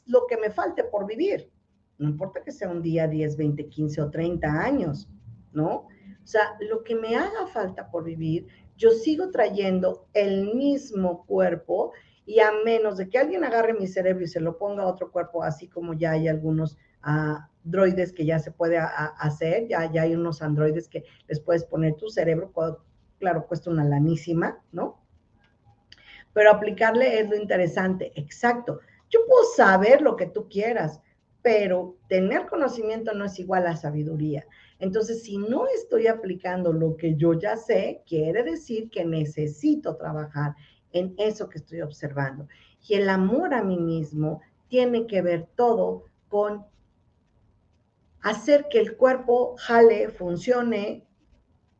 lo que me falte por vivir. No importa que sea un día, 10, 20, 15 o 30 años, ¿no? O sea, lo que me haga falta por vivir, yo sigo trayendo el mismo cuerpo y a menos de que alguien agarre mi cerebro y se lo ponga a otro cuerpo, así como ya hay algunos uh, droides que ya se puede hacer, ya, ya hay unos androides que les puedes poner tu cerebro, claro, cuesta una lanísima, ¿no? Pero aplicarle es lo interesante, exacto. Yo puedo saber lo que tú quieras, pero tener conocimiento no es igual a sabiduría. Entonces, si no estoy aplicando lo que yo ya sé, quiere decir que necesito trabajar en eso que estoy observando. Y el amor a mí mismo tiene que ver todo con hacer que el cuerpo jale, funcione,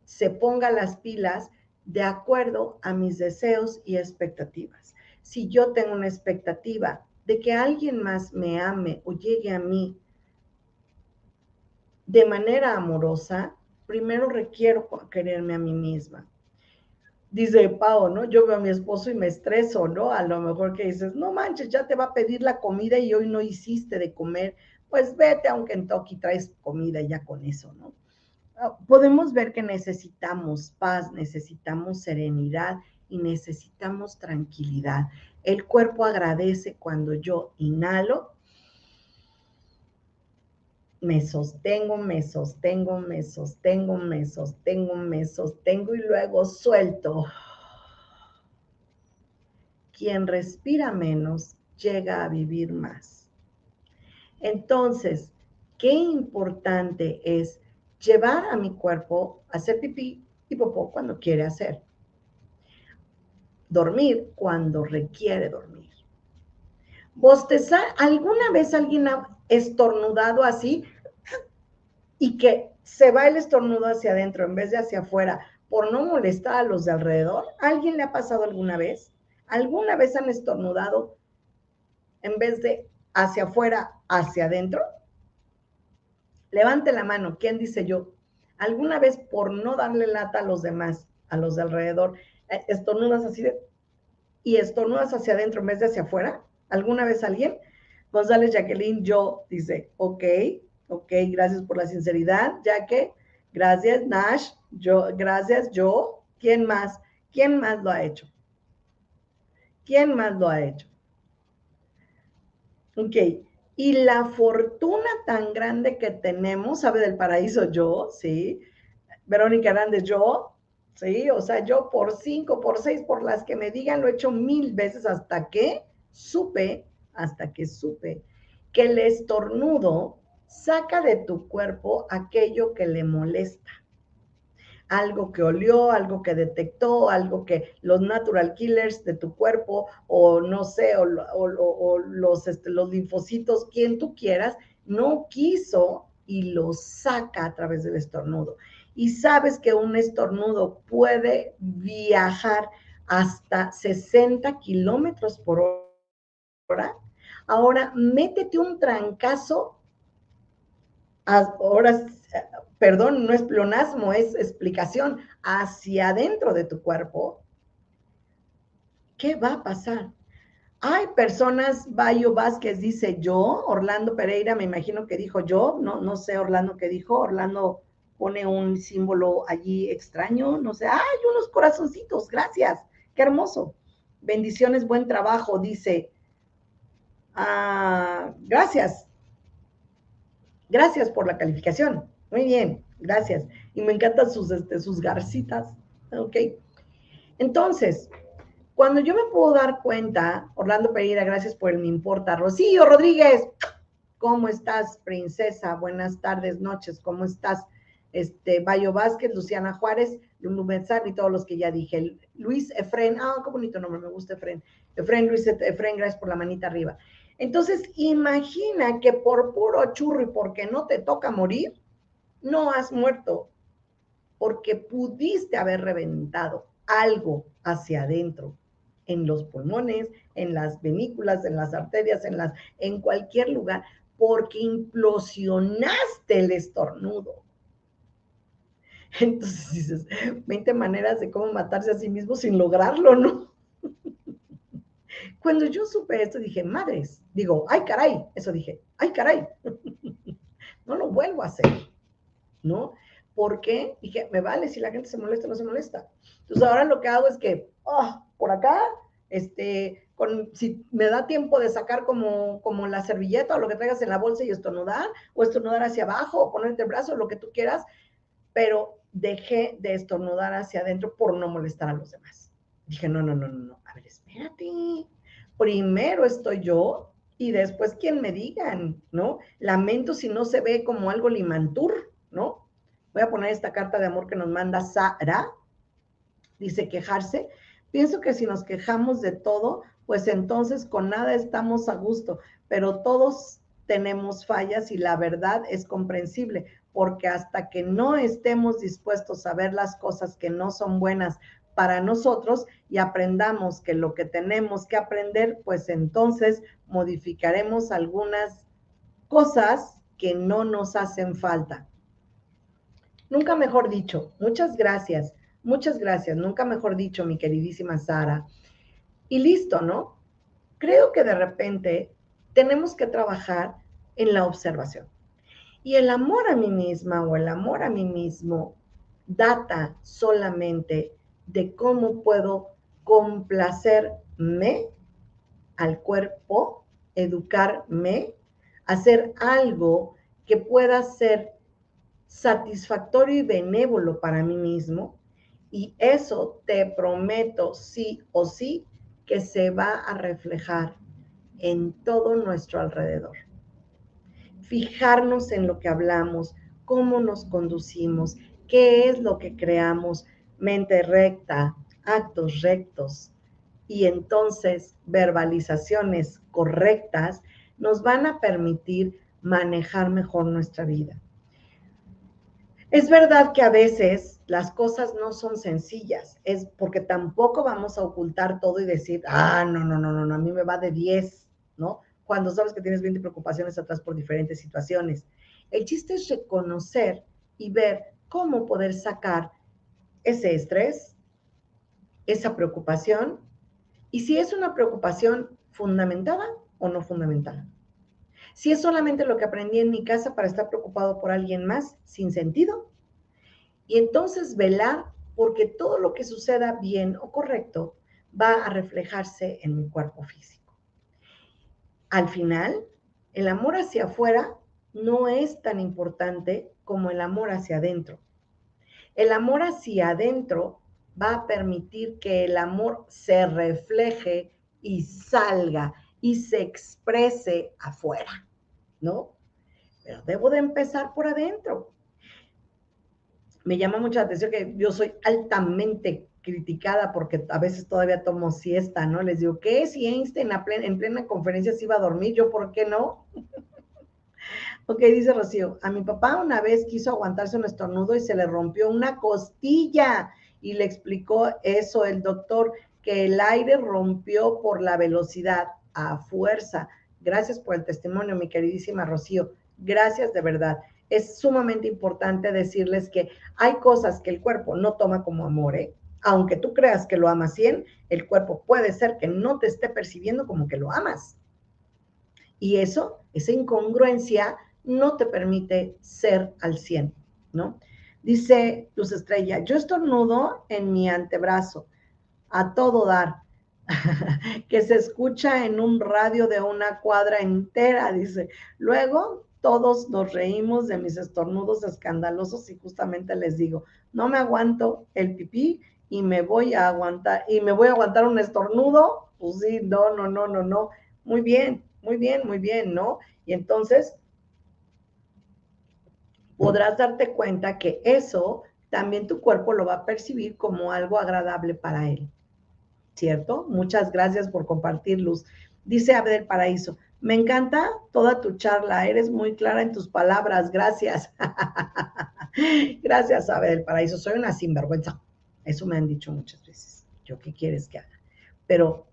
se ponga las pilas de acuerdo a mis deseos y expectativas. Si yo tengo una expectativa de que alguien más me ame o llegue a mí de manera amorosa, primero requiero quererme a mí misma dice Pau, ¿no? Yo veo a mi esposo y me estreso, ¿no? A lo mejor que dices, no manches, ya te va a pedir la comida y hoy no hiciste de comer, pues vete a un Kentucky, traes comida ya con eso, ¿no? Ah, podemos ver que necesitamos paz, necesitamos serenidad y necesitamos tranquilidad. El cuerpo agradece cuando yo inhalo me sostengo, me sostengo, me sostengo, me sostengo, me sostengo y luego suelto. Quien respira menos llega a vivir más. Entonces, qué importante es llevar a mi cuerpo a hacer pipí y popó cuando quiere hacer. Dormir cuando requiere dormir. Bostezar, ¿alguna vez alguien ha estornudado así y que se va el estornudo hacia adentro en vez de hacia afuera por no molestar a los de alrededor? ¿Alguien le ha pasado alguna vez? ¿Alguna vez han estornudado en vez de hacia afuera, hacia adentro? Levante la mano, ¿quién dice yo? ¿Alguna vez por no darle lata a los demás, a los de alrededor, eh, estornudas así de, y estornudas hacia adentro en vez de hacia afuera? ¿Alguna vez alguien? González Jacqueline, yo, dice, ok, ok, gracias por la sinceridad, Jaque, gracias, Nash, yo, gracias, yo, ¿quién más? ¿Quién más lo ha hecho? ¿Quién más lo ha hecho? Ok, y la fortuna tan grande que tenemos, sabe del paraíso yo, ¿sí? Verónica Hernández, yo, ¿sí? O sea, yo por cinco, por seis, por las que me digan, lo he hecho mil veces hasta que supe hasta que supe que el estornudo saca de tu cuerpo aquello que le molesta. Algo que olió, algo que detectó, algo que los natural killers de tu cuerpo, o no sé, o, los, este, los linfocitos, quien tú quieras, no quiso y lo saca a través del estornudo. Y sabes que un estornudo puede viajar hasta 60 kilómetros por hora Ahora, métete un trancazo, ahora, perdón, no es pleonasmo, es explicación, hacia adentro de tu cuerpo. ¿Qué va a pasar? Hay personas, Bayo Vázquez dice yo, Orlando Pereira me imagino que dijo yo, no, no sé Orlando qué dijo, Orlando pone un símbolo allí extraño, no sé, hay unos corazoncitos, gracias, qué hermoso. Bendiciones, buen trabajo, dice Ah, gracias. Gracias por la calificación. Muy bien, gracias. Y me encantan sus, este, sus garcitas. Ok. Entonces, cuando yo me puedo dar cuenta, Orlando Pereira, gracias por el me importa. Rocío Rodríguez, ¿cómo estás, princesa? Buenas tardes, noches, ¿cómo estás? Este, Bayo Vázquez, Luciana Juárez, Lulu y todos los que ya dije. Luis Efren, ah, qué bonito nombre, me gusta Efren. Efren, Luis Efren, gracias por la manita arriba. Entonces, imagina que por puro churro y porque no te toca morir, no has muerto, porque pudiste haber reventado algo hacia adentro, en los pulmones, en las venículas, en las arterias, en las, en cualquier lugar, porque implosionaste el estornudo. Entonces dices, 20 maneras de cómo matarse a sí mismo sin lograrlo, ¿no? Cuando yo supe esto, dije, madres, digo, ay caray, eso dije, ay caray, no lo vuelvo a hacer, ¿no? Porque dije, me vale si la gente se molesta no se molesta. Entonces ahora lo que hago es que, oh, por acá, este, si me da tiempo de sacar como, como la servilleta o lo que traigas en la bolsa y estornudar, o estornudar hacia abajo, o ponerte el brazo, lo que tú quieras, pero dejé de estornudar hacia adentro por no molestar a los demás. Dije, no, no, no, no, no, a ver, espérate. Primero estoy yo y después quien me digan, ¿no? Lamento si no se ve como algo limantur, ¿no? Voy a poner esta carta de amor que nos manda Sara. Dice quejarse. Pienso que si nos quejamos de todo, pues entonces con nada estamos a gusto, pero todos tenemos fallas y la verdad es comprensible, porque hasta que no estemos dispuestos a ver las cosas que no son buenas para nosotros y aprendamos que lo que tenemos que aprender, pues entonces modificaremos algunas cosas que no nos hacen falta. Nunca mejor dicho, muchas gracias, muchas gracias, nunca mejor dicho, mi queridísima Sara. Y listo, ¿no? Creo que de repente tenemos que trabajar en la observación. Y el amor a mí misma o el amor a mí mismo data solamente de cómo puedo complacerme al cuerpo, educarme, hacer algo que pueda ser satisfactorio y benévolo para mí mismo. Y eso te prometo sí o sí que se va a reflejar en todo nuestro alrededor. Fijarnos en lo que hablamos, cómo nos conducimos, qué es lo que creamos, mente recta, actos rectos y entonces verbalizaciones correctas nos van a permitir manejar mejor nuestra vida. Es verdad que a veces las cosas no son sencillas, es porque tampoco vamos a ocultar todo y decir, ah, no, no, no, no, a mí me va de 10, ¿no? Cuando sabes que tienes 20 preocupaciones atrás por diferentes situaciones. El chiste es reconocer y ver cómo poder sacar ese estrés, esa preocupación, y si es una preocupación fundamentada o no fundamentada. Si es solamente lo que aprendí en mi casa para estar preocupado por alguien más sin sentido, y entonces velar porque todo lo que suceda bien o correcto va a reflejarse en mi cuerpo físico. Al final, el amor hacia afuera no es tan importante como el amor hacia adentro. El amor hacia adentro va a permitir que el amor se refleje y salga y se exprese afuera, ¿no? Pero debo de empezar por adentro. Me llama mucha atención que yo soy altamente criticada porque a veces todavía tomo siesta, ¿no? Les digo, ¿qué? Si Einstein en plena conferencia se iba a dormir, ¿yo por qué no? Ok, dice Rocío, a mi papá una vez quiso aguantarse un estornudo y se le rompió una costilla y le explicó eso el doctor, que el aire rompió por la velocidad a fuerza. Gracias por el testimonio, mi queridísima Rocío. Gracias de verdad. Es sumamente importante decirles que hay cosas que el cuerpo no toma como amor, ¿eh? Aunque tú creas que lo amas 100, el cuerpo puede ser que no te esté percibiendo como que lo amas. Y eso, esa incongruencia, no te permite ser al 100, ¿no? Dice Luz Estrella, yo estornudo en mi antebrazo, a todo dar. que se escucha en un radio de una cuadra entera, dice. Luego todos nos reímos de mis estornudos escandalosos y justamente les digo, no me aguanto el pipí y me voy a aguantar, y me voy a aguantar un estornudo, pues sí, no, no, no, no, no. Muy bien, muy bien, muy bien, ¿no? Y entonces podrás darte cuenta que eso también tu cuerpo lo va a percibir como algo agradable para él. ¿Cierto? Muchas gracias por compartir, Luz. Dice Abel Paraíso, me encanta toda tu charla, eres muy clara en tus palabras, gracias. gracias, Abel Paraíso, soy una sinvergüenza. Eso me han dicho muchas veces. ¿Yo qué quieres que haga? Pero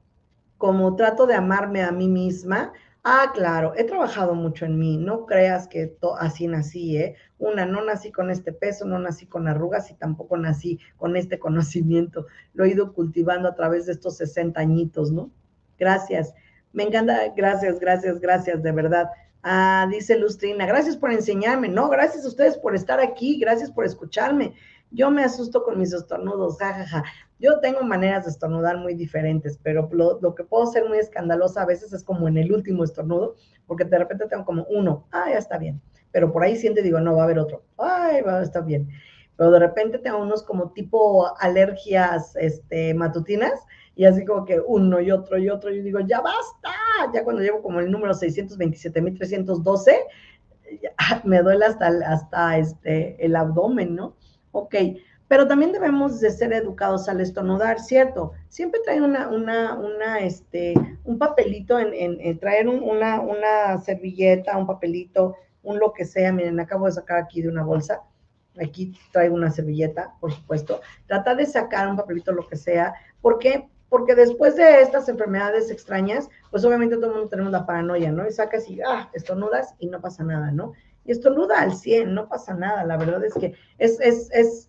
como trato de amarme a mí misma, ah, claro, he trabajado mucho en mí, no creas que así nací, ¿eh? Una, no nací con este peso, no nací con arrugas y tampoco nací con este conocimiento. Lo he ido cultivando a través de estos 60 añitos, ¿no? Gracias. Me encanta, gracias, gracias, gracias, de verdad. Ah, dice Lustrina, gracias por enseñarme. No, gracias a ustedes por estar aquí, gracias por escucharme. Yo me asusto con mis estornudos, jajaja. Yo tengo maneras de estornudar muy diferentes, pero lo, que puedo ser muy escandalosa a veces es como en el último estornudo, porque de repente tengo como uno, ah, ya está bien. Pero por ahí y digo, no, va a haber otro, ay, va a estar bien. Pero de repente tengo unos como tipo alergias este, matutinas, y así como que uno y otro y otro, y digo, ya basta, ya cuando llevo como el número 627.312, me duele hasta, hasta este, el abdomen, ¿no? Ok, pero también debemos de ser educados al estornudar, ¿cierto? Siempre trae una, una, una, este, un papelito, en, traer una, una servilleta, un papelito, un lo que sea. Miren, acabo de sacar aquí de una bolsa. Aquí traigo una servilleta, por supuesto. Trata de sacar un papelito, lo que sea. ¿Por qué? Porque después de estas enfermedades extrañas, pues obviamente todo el mundo tenemos la paranoia, ¿no? Y sacas y, ah, estornudas y no pasa nada, ¿no? Y estornuda al 100, no pasa nada. La verdad es que es, es, es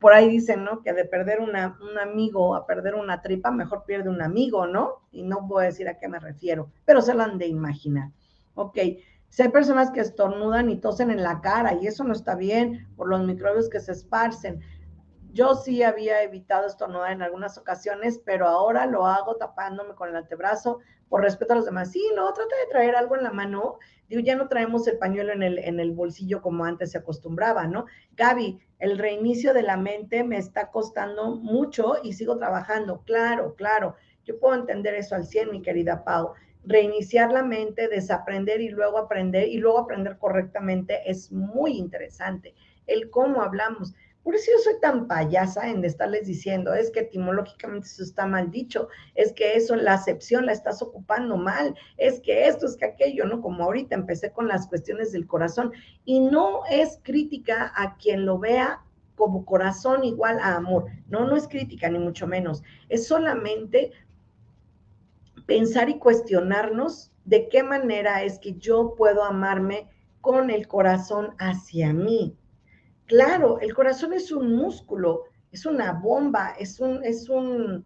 por ahí dicen, ¿no? Que de perder un amigo a perder una tripa, mejor pierde un amigo, ¿no? Y no a decir a qué me refiero, pero se lo han de imaginar. Ok, si hay personas que estornudan y tosen en la cara y eso no está bien por los microbios que se esparcen. Yo sí había evitado estornudar en algunas ocasiones, pero ahora lo hago tapándome con el antebrazo por respeto a los demás. Sí, no, trata de traer algo en la mano. Digo, ya no traemos el pañuelo en el, en el bolsillo como antes se acostumbraba, ¿no? Gaby, el reinicio de la mente me está costando mucho y sigo trabajando. Claro, claro. Yo puedo entender eso al 100, mi querida Pau. Reiniciar la mente, desaprender y luego aprender y luego aprender correctamente es muy interesante. El cómo hablamos. Por eso yo soy tan payasa en estarles diciendo, es que etimológicamente eso está mal dicho, es que eso, la acepción la estás ocupando mal, es que esto, es que aquello, ¿no? Como ahorita empecé con las cuestiones del corazón. Y no es crítica a quien lo vea como corazón igual a amor, no, no es crítica ni mucho menos, es solamente pensar y cuestionarnos de qué manera es que yo puedo amarme con el corazón hacia mí, Claro, el corazón es un músculo, es una bomba, es un, es un,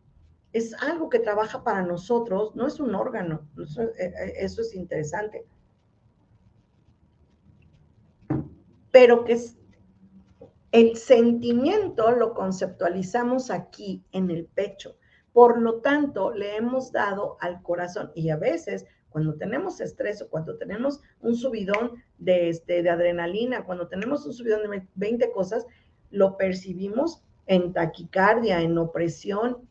es algo que trabaja para nosotros, no es un órgano. Eso, eh, eh, eso es interesante. Pero que es, el sentimiento lo conceptualizamos aquí en el pecho. Por lo tanto, le hemos dado al corazón y a veces cuando tenemos estrés o cuando tenemos un subidón de, este, de adrenalina, cuando tenemos un subidón de 20 cosas, lo percibimos en taquicardia, en opresión,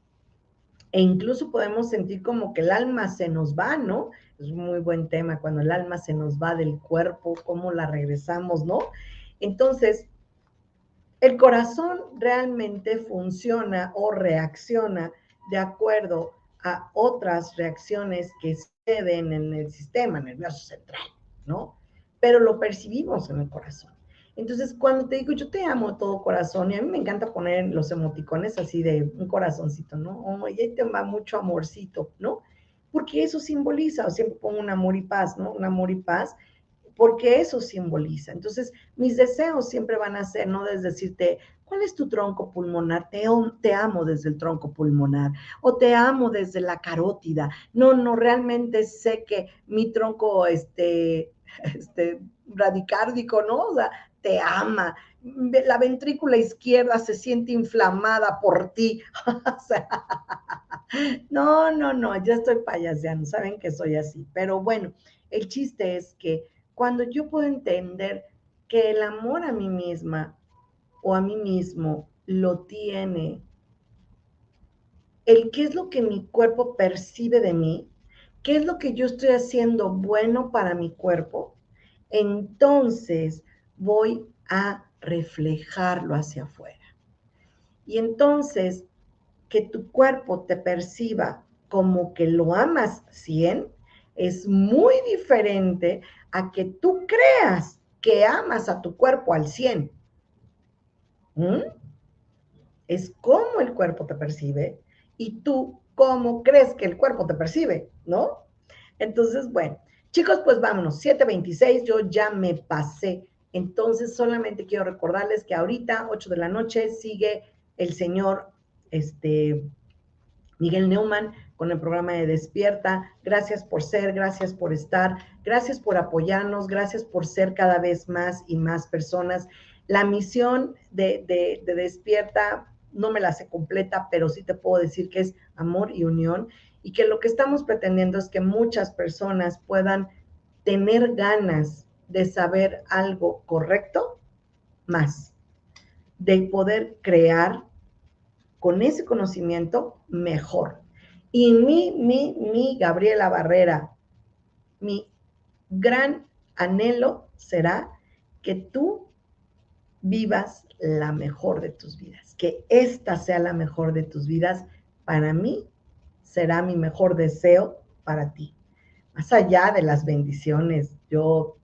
e incluso podemos sentir como que el alma se nos va, ¿no? Es un muy buen tema cuando el alma se nos va del cuerpo, cómo la regresamos, ¿no? Entonces, el corazón realmente funciona o reacciona de acuerdo a otras reacciones que en el sistema nervioso central, ¿no? Pero lo percibimos en el corazón. Entonces, cuando te digo, yo te amo todo corazón, y a mí me encanta poner los emoticones así de un corazoncito, ¿no? Oye, te va mucho amorcito, ¿no? Porque eso simboliza, o siempre pongo un amor y paz, ¿no? Un amor y paz, porque eso simboliza. Entonces, mis deseos siempre van a ser, no desde decirte, ¿cuál es tu tronco pulmonar? Te, te amo desde el tronco pulmonar o te amo desde la carótida. No, no, realmente sé que mi tronco, este, este, radicárdico, ¿no? O sea, te ama. La ventrícula izquierda se siente inflamada por ti. no, no, no, ya estoy payaseando, saben que soy así. Pero bueno, el chiste es que cuando yo puedo entender que el amor a mí misma o a mí mismo lo tiene el qué es lo que mi cuerpo percibe de mí, qué es lo que yo estoy haciendo bueno para mi cuerpo, entonces voy a reflejarlo hacia afuera. Y entonces, que tu cuerpo te perciba como que lo amas 100 es muy diferente a que tú creas que amas a tu cuerpo al 100. ¿Mm? Es como el cuerpo te percibe y tú cómo crees que el cuerpo te percibe, ¿no? Entonces, bueno, chicos, pues vámonos, 7.26, yo ya me pasé. Entonces, solamente quiero recordarles que ahorita, 8 de la noche, sigue el señor este, Miguel Neumann con el programa de Despierta. Gracias por ser, gracias por estar, gracias por apoyarnos, gracias por ser cada vez más y más personas. La misión de, de Despierta no me la sé completa, pero sí te puedo decir que es amor y unión y que lo que estamos pretendiendo es que muchas personas puedan tener ganas de saber algo correcto más, de poder crear con ese conocimiento mejor. Y mi, mi, mi Gabriela Barrera, mi gran anhelo será que tú vivas la mejor de tus vidas, que esta sea la mejor de tus vidas. Para mí será mi mejor deseo para ti. Más allá de las bendiciones, yo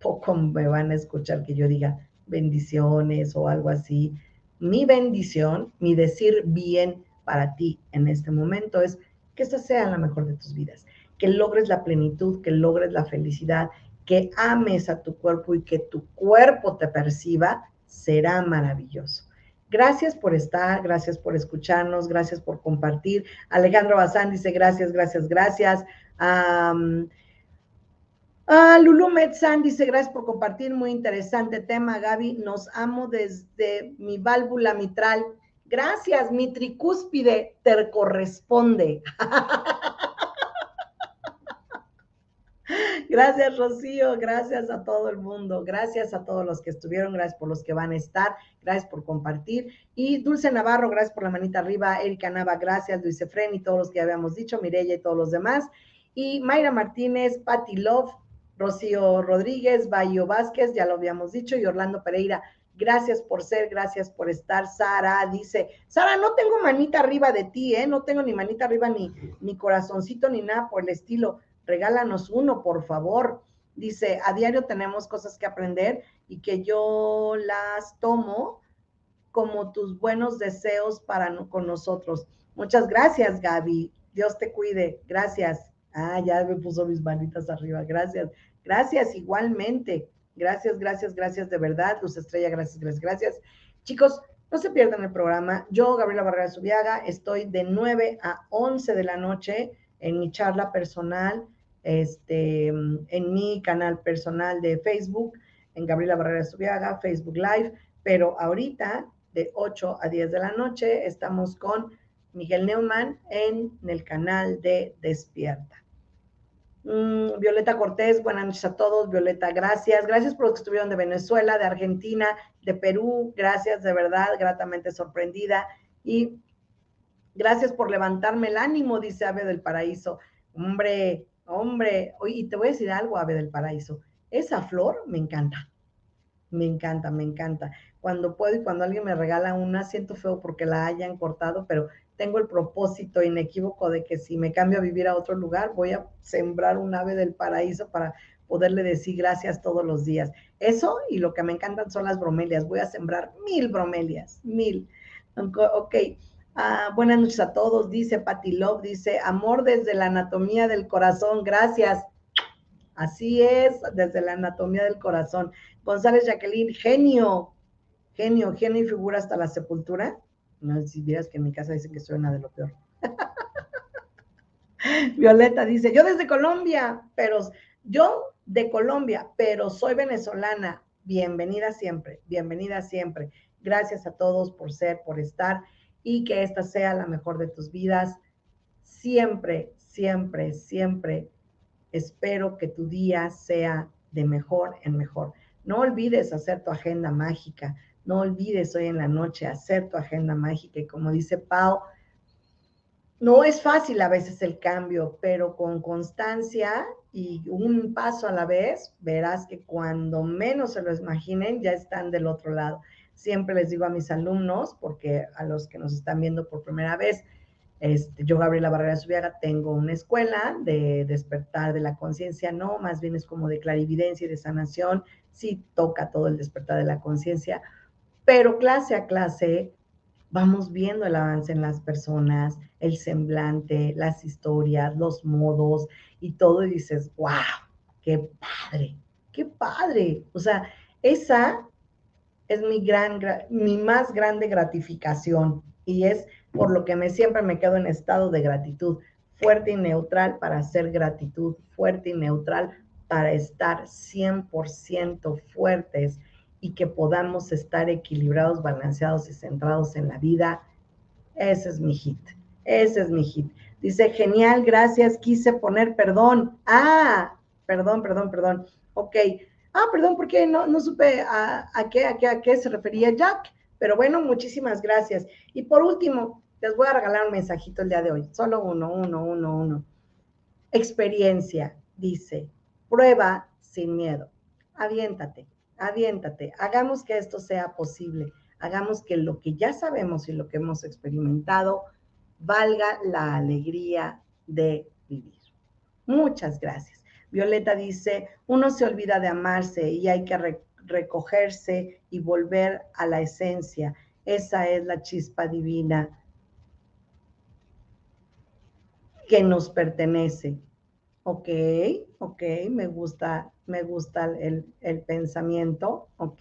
poco me van a escuchar que yo diga bendiciones o algo así mi bendición, mi decir bien para ti en este momento es que esta sea la mejor de tus vidas, que logres la plenitud, que logres la felicidad, que ames a tu cuerpo y que tu cuerpo te perciba, será maravilloso. Gracias por estar, gracias por escucharnos, gracias por compartir. Alejandro Bazán dice gracias, gracias, gracias. Ah, Lulu dice, gracias por compartir, muy interesante tema, Gaby. Nos amo desde mi válvula mitral. Gracias, mi tricúspide te corresponde. Gracias, Rocío. Gracias a todo el mundo. Gracias a todos los que estuvieron. Gracias por los que van a estar. Gracias por compartir. Y Dulce Navarro, gracias por la manita arriba. Erika Nava, gracias. Luis Efren y todos los que habíamos dicho. Mirella y todos los demás. Y Mayra Martínez, Patty Love, Rocío Rodríguez, Bayo Vázquez, ya lo habíamos dicho, y Orlando Pereira. Gracias por ser, gracias por estar. Sara dice, Sara, no tengo manita arriba de ti, ¿eh? No tengo ni manita arriba, ni, ni corazoncito, ni nada por el estilo. Regálanos uno, por favor. Dice, a diario tenemos cosas que aprender y que yo las tomo como tus buenos deseos para con nosotros. Muchas gracias, Gaby. Dios te cuide. Gracias. Ah, ya me puso mis manitas arriba. Gracias. Gracias igualmente. Gracias, gracias, gracias de verdad. Luz Estrella, gracias, gracias, gracias. Chicos, no se pierdan el programa. Yo, Gabriela Barrera Subiaga, estoy de 9 a 11 de la noche en mi charla personal, este, en mi canal personal de Facebook, en Gabriela Barrera Subiaga, Facebook Live, pero ahorita de 8 a 10 de la noche estamos con Miguel Neumann en el canal de Despierta. Mm, Violeta Cortés, buenas noches a todos. Violeta, gracias. Gracias por los que estuvieron de Venezuela, de Argentina, de Perú. Gracias, de verdad, gratamente sorprendida. Y gracias por levantarme el ánimo, dice Ave del Paraíso. Hombre, hombre. y te voy a decir algo, Ave del Paraíso. Esa flor me encanta. Me encanta, me encanta. Cuando puedo y cuando alguien me regala una, siento feo porque la hayan cortado, pero tengo el propósito inequívoco de que si me cambio a vivir a otro lugar, voy a sembrar un ave del paraíso para poderle decir gracias todos los días. Eso y lo que me encantan son las bromelias. Voy a sembrar mil bromelias, mil. Ok. Ah, buenas noches a todos, dice Patty Love, dice amor desde la anatomía del corazón, gracias. Así es, desde la anatomía del corazón. González Jacqueline, genio, genio, genio y figura hasta la sepultura. No, si vieras que en mi casa dicen que soy una de lo peor. Violeta dice, yo desde Colombia, pero yo de Colombia, pero soy venezolana. Bienvenida siempre, bienvenida siempre. Gracias a todos por ser, por estar y que esta sea la mejor de tus vidas. Siempre, siempre, siempre espero que tu día sea de mejor en mejor. No olvides hacer tu agenda mágica. No olvides hoy en la noche hacer tu agenda mágica. Y como dice Pau, No es fácil a veces el cambio, pero con constancia y un paso a la vez, verás que cuando menos se lo imaginen, ya están del otro lado. Siempre les digo a mis alumnos, porque a los que nos están viendo por primera vez, este, yo, Gabriela Barrera Subiaga, tengo una escuela de despertar de la conciencia, no, más bien es como de clarividencia y de sanación, sí toca todo el despertar de la conciencia, pero clase a clase vamos viendo el avance en las personas, el semblante, las historias, los modos y todo, y dices, wow, qué padre, qué padre. O sea, esa es mi, gran, mi más grande gratificación y es por lo que me siempre me quedo en estado de gratitud, fuerte y neutral para hacer gratitud, fuerte y neutral para estar 100% fuertes y que podamos estar equilibrados, balanceados y centrados en la vida. Ese es mi hit, ese es mi hit. Dice, genial, gracias, quise poner perdón. Ah, perdón, perdón, perdón. Ok. Ah, perdón, porque no, no supe a, qué, a, qué, a qué se refería Jack. Pero bueno, muchísimas gracias. Y por último, les voy a regalar un mensajito el día de hoy. Solo uno, uno, uno, uno. Experiencia, dice, prueba sin miedo. Aviéntate, aviéntate. Hagamos que esto sea posible. Hagamos que lo que ya sabemos y lo que hemos experimentado valga la alegría de vivir. Muchas gracias. Violeta dice, uno se olvida de amarse y hay que recogerse y volver a la esencia. Esa es la chispa divina que nos pertenece. Ok, ok, me gusta, me gusta el, pensamiento, ok.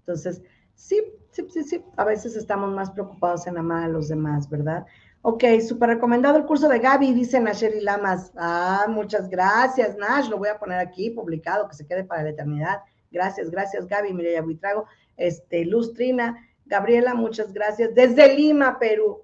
Entonces, sí, sí, sí, sí, a veces estamos más preocupados en amar a los demás, ¿verdad? Ok, súper recomendado el curso de Gaby, dice Nasheri Lamas. Ah, muchas gracias, Nash, lo voy a poner aquí publicado, que se quede para la eternidad. Gracias, gracias, Gaby, Mireya Buitrago, este, Lustrina, Gabriela, muchas gracias. Desde Lima, Perú.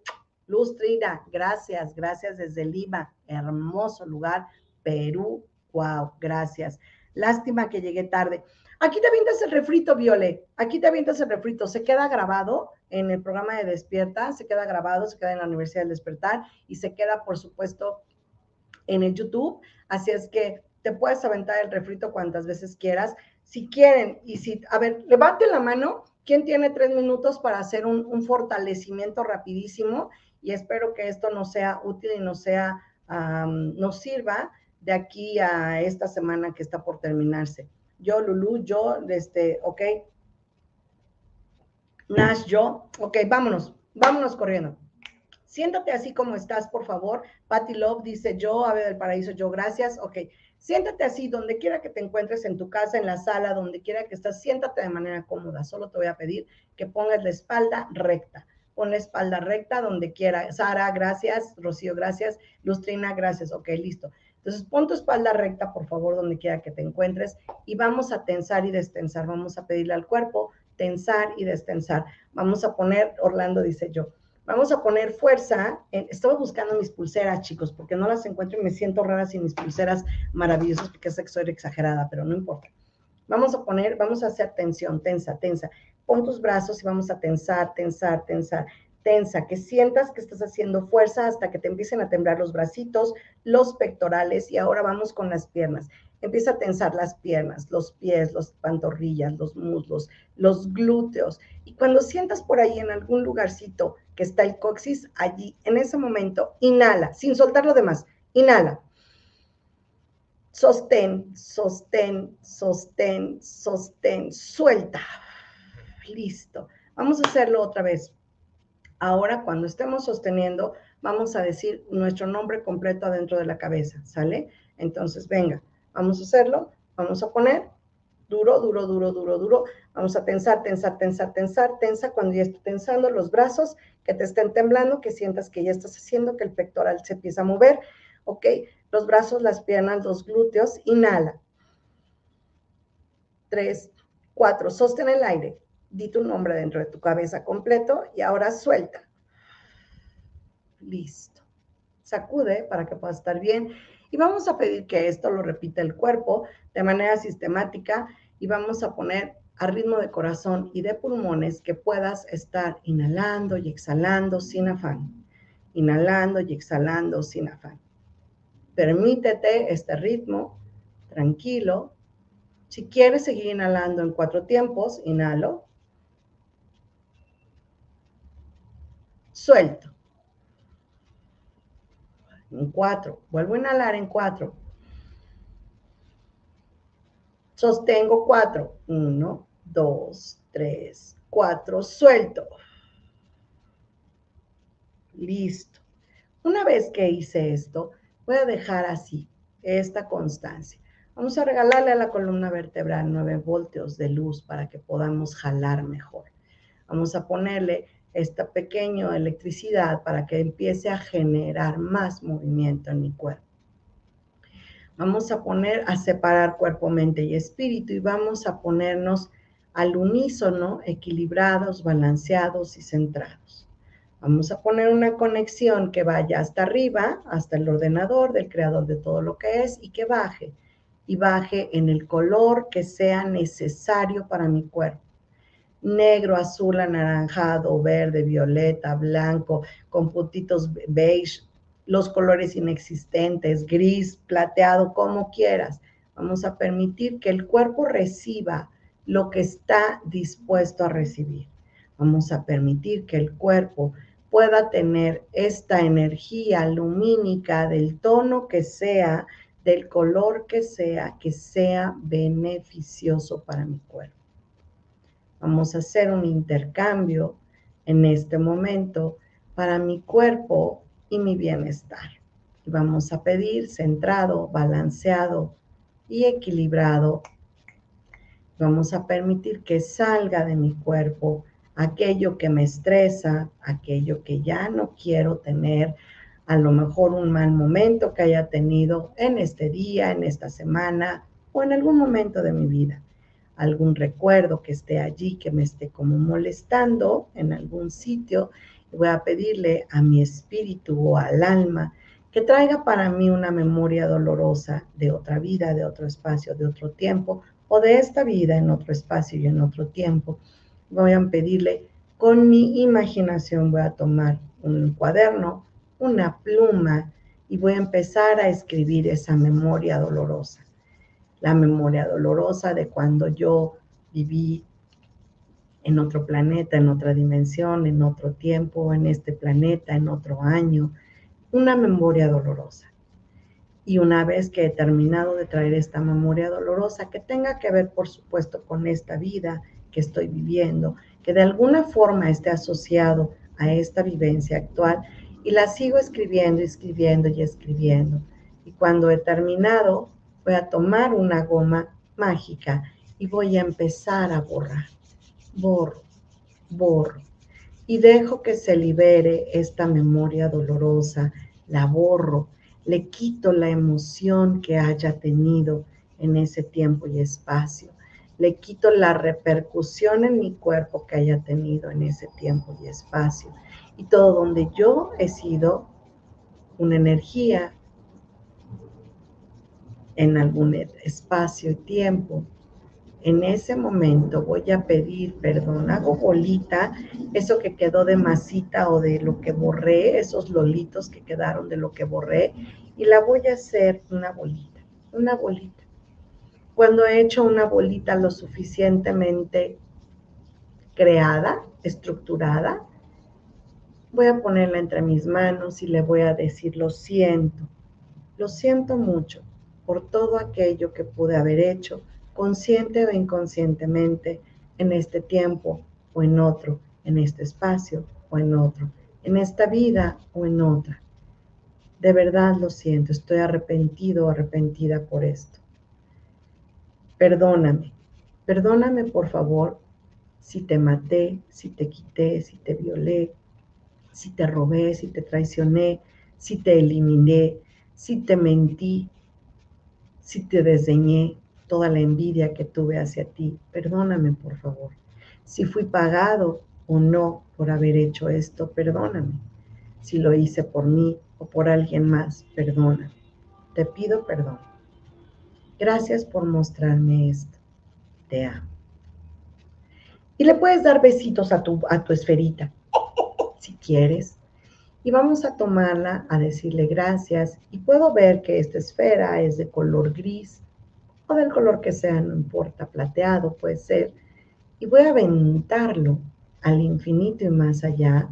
Lustrina, gracias, gracias desde Lima, hermoso lugar, Perú, wow, gracias. Lástima que llegué tarde. Aquí te avientas el refrito, Viole, aquí te avientas el refrito, se queda grabado en el programa de Despierta, se queda grabado, se queda en la Universidad del Despertar y se queda, por supuesto, en el YouTube. Así es que te puedes aventar el refrito cuantas veces quieras. Si quieren, y si, a ver, levante la mano, ¿quién tiene tres minutos para hacer un, fortalecimiento rapidísimo? y espero que esto nos sea útil y nos sea, nos sirva de aquí a esta semana que está por terminarse. Yo, Lulu, yo, este, ok. Nash, yo, ok, vámonos, vámonos corriendo. Siéntate así como estás, por favor. Patty Love dice yo, Ave del Paraíso, yo, gracias. Ok, siéntate así, donde quiera que te encuentres, en tu casa, en la sala, donde quiera que estás, siéntate de manera cómoda. Solo te voy a pedir que pongas la espalda recta pon la espalda recta donde quiera. Sara, gracias. Rocío, gracias. Lustrina, gracias. Ok, listo. Entonces, pon tu espalda recta, por favor, donde quiera que te encuentres y vamos a tensar y destensar. Vamos a pedirle al cuerpo tensar y destensar. Vamos a poner, Orlando dice yo, vamos a poner fuerza. En, estaba buscando mis pulseras, chicos, porque no las encuentro y me siento rara sin mis pulseras maravillosas porque soy exagerada, pero no importa. Vamos a poner, vamos a hacer tensión, tensa, tensa pon tus brazos y vamos a tensar, tensar, tensar. Tensa, que sientas que estás haciendo fuerza hasta que te empiecen a temblar los bracitos, los pectorales y ahora vamos con las piernas. Empieza a tensar las piernas, los pies, las pantorrillas, los muslos, los glúteos. Y cuando sientas por ahí en algún lugarcito que está el coxis, allí, en ese momento, inhala, sin soltar lo demás. Inhala. Sostén, sostén, sostén, sostén. Suelta listo. Vamos a hacerlo otra vez. Ahora, cuando estemos sosteniendo, vamos a decir nuestro nombre completo adentro de la cabeza, ¿sale? Entonces, venga, vamos a hacerlo. Vamos a poner duro, duro, duro, duro, duro. Vamos a tensar, tensar, tensar, tensar, tensa cuando ya esté tensando los brazos, que te estén temblando, que sientas que ya estás haciendo, que el pectoral se empieza a mover, ¿ok? Los brazos, las piernas, los glúteos, inhala. Tres, cuatro, sostén el aire di tu nombre dentro de tu cabeza completo y ahora suelta. Listo. Sacude para que pueda estar bien. Y vamos a pedir que esto lo repita el cuerpo de manera sistemática y vamos a poner a ritmo de corazón y de pulmones que puedas estar inhalando y exhalando sin afán. inhalando y exhalando sin afán. Permítete este ritmo tranquilo. Si quieres seguir inhalando en cuatro tiempos, inhalo. Suelto. En cuatro. Vuelvo a inhalar en cuatro. Sostengo cuatro. Uno, dos, tres, cuatro. Suelto. Listo. Una vez que hice esto, voy a dejar así esta constancia. Vamos a regalarle a la columna vertebral 9 voltios de luz para que podamos jalar mejor. Vamos a ponerle esta pequeña electricidad para que empiece a generar más movimiento en mi cuerpo. Vamos a poner a separar cuerpo, mente y espíritu y vamos a ponernos al unísono, equilibrados, balanceados y centrados. Vamos a poner una conexión que vaya hasta arriba, hasta el ordenador del creador de todo lo que es y que baje. Y baje en el color que sea necesario para mi cuerpo. Negro, azul, anaranjado, verde, violeta, blanco, con puntitos beige, los colores inexistentes, gris, plateado, como quieras. Vamos a permitir que el cuerpo reciba lo que está dispuesto a recibir. Vamos a permitir que el cuerpo pueda tener esta energía lumínica del tono que sea, del color que sea, que sea beneficioso para mi cuerpo. Vamos a hacer un intercambio en este momento para mi cuerpo y mi bienestar. Y vamos a pedir centrado, balanceado y equilibrado. Vamos a permitir que salga de mi cuerpo aquello que me estresa, aquello que ya no quiero tener, a lo mejor un mal momento que haya tenido en este día, en esta semana o en algún momento de mi vida. Algún recuerdo que esté allí, que me esté como molestando en algún sitio. voy a pedirle a mi espíritu o al alma que traiga para mí una memoria dolorosa de otra vida, de otro espacio, de otro tiempo, o de esta vida en otro espacio y en otro tiempo voy a pedirle con mi imaginación, voy a tomar un cuaderno, una pluma y voy a empezar a escribir esa memoria dolorosa. La memoria dolorosa de cuando yo viví en otro planeta, en otra dimensión, en otro tiempo, en este planeta, en otro año. Una memoria dolorosa. Y una vez que he terminado de traer esta memoria dolorosa, que tenga que ver, por supuesto, con esta vida, que estoy viviendo, que de alguna forma esté asociado a esta vivencia actual y la sigo escribiendo, escribiendo y escribiendo. Y cuando he terminado, voy a tomar una goma mágica y voy a empezar a borrar. Borro, borro. Y dejo que se libere esta memoria dolorosa. La borro, le quito la emoción que haya tenido en ese tiempo y espacio le quito la repercusión en mi cuerpo que haya tenido en ese tiempo y espacio. Y todo donde yo he sido una energía en algún espacio y tiempo, en ese momento voy a pedir perdón. Hago bolita, eso que quedó de masita o de lo que borré, esos lolitos que quedaron de lo que borré, y la voy a hacer una bolita, una bolita cuando he hecho una bolita lo suficientemente creada, estructurada, voy a ponerla entre mis manos y le voy a decir, lo siento, lo siento mucho por todo aquello que pude haber hecho, consciente o inconscientemente, en este tiempo o en otro, en este espacio o en otro, en esta vida o en otra. De verdad lo siento, estoy arrepentido o arrepentida por esto perdóname, perdóname por favor si te maté, si te quité, si te violé, si te robé, si te traicioné, si te eliminé, si te mentí, si te desdeñé, toda la envidia que tuve hacia ti. Perdóname, por favor. Si fui pagado o no por haber hecho esto, perdóname. Si lo hice por mí o por alguien más, perdóname. Te pido perdón. Gracias por mostrarme esto. Te amo. Y le puedes dar besitos a tu, a tu esferita, si quieres. Y vamos a tomarla a decirle gracias y puedo ver que esta esfera es de color gris o del color que sea, no importa, plateado puede ser, y voy a aventarlo al infinito y más allá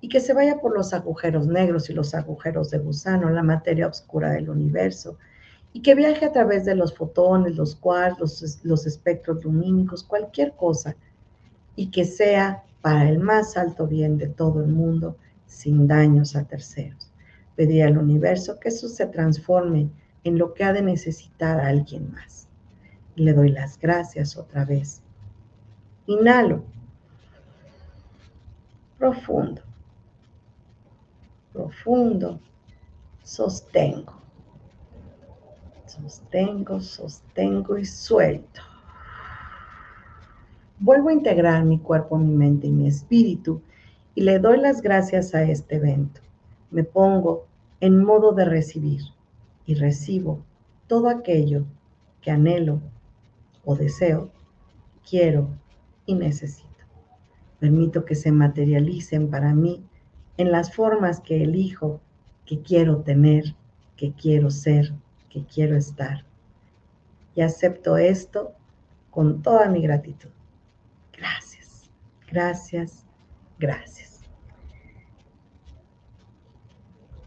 y que se vaya por los agujeros negros y los agujeros de gusano, la materia oscura del universo, y que viaje a través de los fotones, los quarks, los, los espectros lumínicos, cualquier cosa, y que sea para el más alto bien de todo el mundo, sin daños a terceros. Pedir al universo que eso se transforme en lo que ha de necesitar a alguien más. le doy las gracias otra vez. Inhalo. Profundo. Profundo. Sostengo. Sostengo, sostengo y suelto. Vuelvo a integrar mi cuerpo, mi mente y mi espíritu y le doy las gracias a este evento. Me pongo en modo de recibir y recibo todo aquello que anhelo o deseo, quiero y necesito. Permito que se materialicen para mí en las formas que elijo, que quiero tener, que quiero ser, que quiero estar. Y acepto esto con toda mi gratitud. Gracias, gracias, gracias.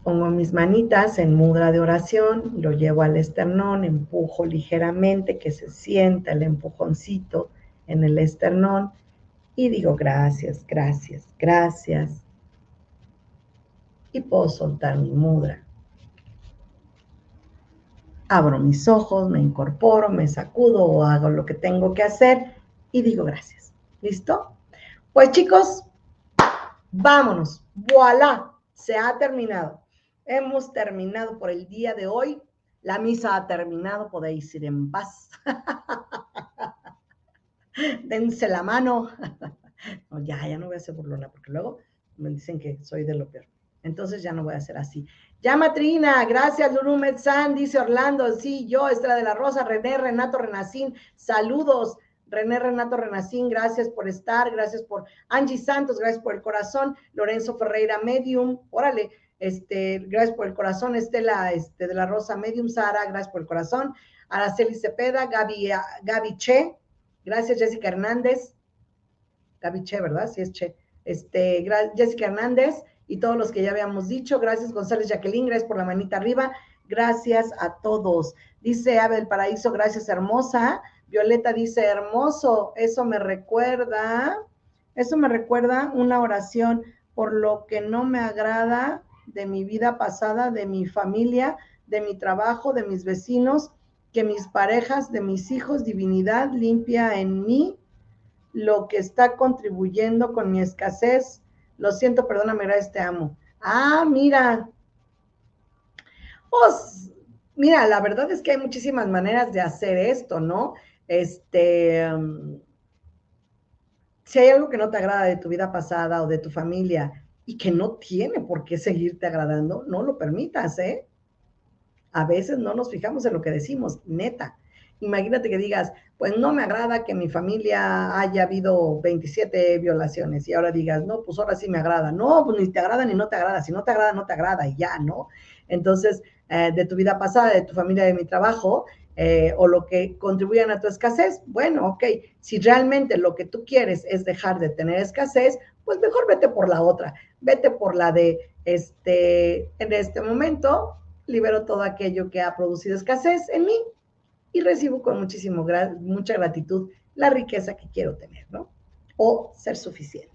Pongo mis manitas en mudra de oración, lo llevo al esternón, empujo ligeramente, que se sienta el empujoncito en el esternón y digo gracias, gracias, gracias. Y puedo soltar mi mudra. Abro mis ojos, me incorporo, me sacudo o hago lo que tengo que hacer y digo gracias. ¿Listo? Pues chicos, vámonos. Voilà, se ha terminado. Hemos terminado por el día de hoy. La misa ha terminado, podéis ir en paz. Dense la mano. no, ya, ya no voy a ser burlona, porque luego me dicen que soy de lo peor. Entonces ya no voy a ser así. Ya, Matrina, gracias, Lulu Metzán, dice Orlando. Sí, yo, Estrella de la Rosa, René, Renato Renacín, saludos. René Renato Renacín, gracias por estar, gracias por Angie Santos, gracias por el corazón, Lorenzo Ferreira Medium, órale, este, gracias por el corazón, Estela este, de la Rosa Medium, Sara, gracias por el corazón, Araceli Cepeda, Gaby, Gaby Che, gracias Jessica Hernández, Gaby Che, ¿verdad? Sí es Che. Este, Jessica Hernández y todos los que ya habíamos dicho, gracias González Jacqueline, gracias por la manita arriba, gracias a todos. Dice Abel Paraíso, gracias hermosa. Violeta dice, hermoso, eso me recuerda, eso me recuerda una oración por lo que no me agrada de mi vida pasada, de mi familia, de mi trabajo, de mis vecinos, que mis parejas, de mis hijos, divinidad limpia en mí lo que está contribuyendo con mi escasez. Lo siento, perdóname, gracias, te amo. Ah, mira. Pues, mira, la verdad es que hay muchísimas maneras de hacer esto, ¿no? Este, um, si hay algo que no te agrada de tu vida pasada o de tu familia y que no tiene por qué seguirte agradando, no lo permitas, ¿eh? A veces no nos fijamos en lo que decimos, neta. Imagínate que digas, pues no me agrada que mi familia haya habido 27 violaciones y ahora digas, no, pues ahora sí me agrada. No, pues ni te agrada ni no te agrada. Si no te agrada, no te agrada y ya, ¿no? Entonces, eh, de tu vida pasada, de tu familia, de mi trabajo, eh, o lo que contribuyan a tu escasez, bueno, ok, si realmente lo que tú quieres es dejar de tener escasez, pues mejor vete por la otra, vete por la de, este, en este momento libero todo aquello que ha producido escasez en mí y recibo con muchísimo, mucha gratitud la riqueza que quiero tener, ¿no? O ser suficiente.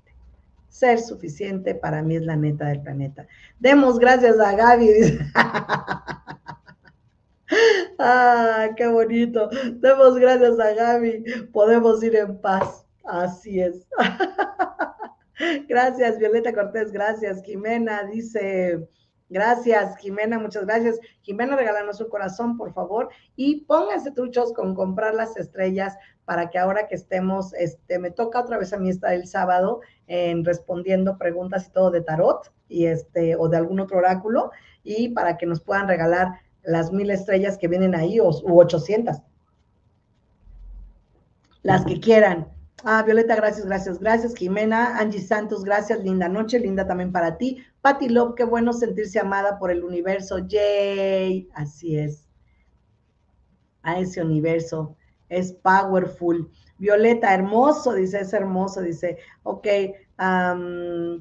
Ser suficiente para mí es la meta del planeta. Demos gracias a Gaby. ah, qué bonito. Demos gracias a Gaby. Podemos ir en paz. Así es. Gracias, Violeta Cortés, gracias. Jimena dice, gracias, Jimena, muchas gracias. Jimena, regálanos su corazón, por favor, y pónganse truchos con comprar las estrellas para que ahora que estemos, este, me toca otra vez a mí estar el sábado en respondiendo preguntas y todo de tarot y este, o de algún otro oráculo, y para que nos puedan regalar las mil estrellas que vienen ahí, o, u 800. Las que quieran. Ah, Violeta, gracias, gracias, gracias. Jimena, Angie Santos, gracias, linda noche, linda también para ti. Patty Love, qué bueno sentirse amada por el universo. Yay, así es. A ese universo es powerful. Violeta, hermoso, dice, es hermoso, dice, ok.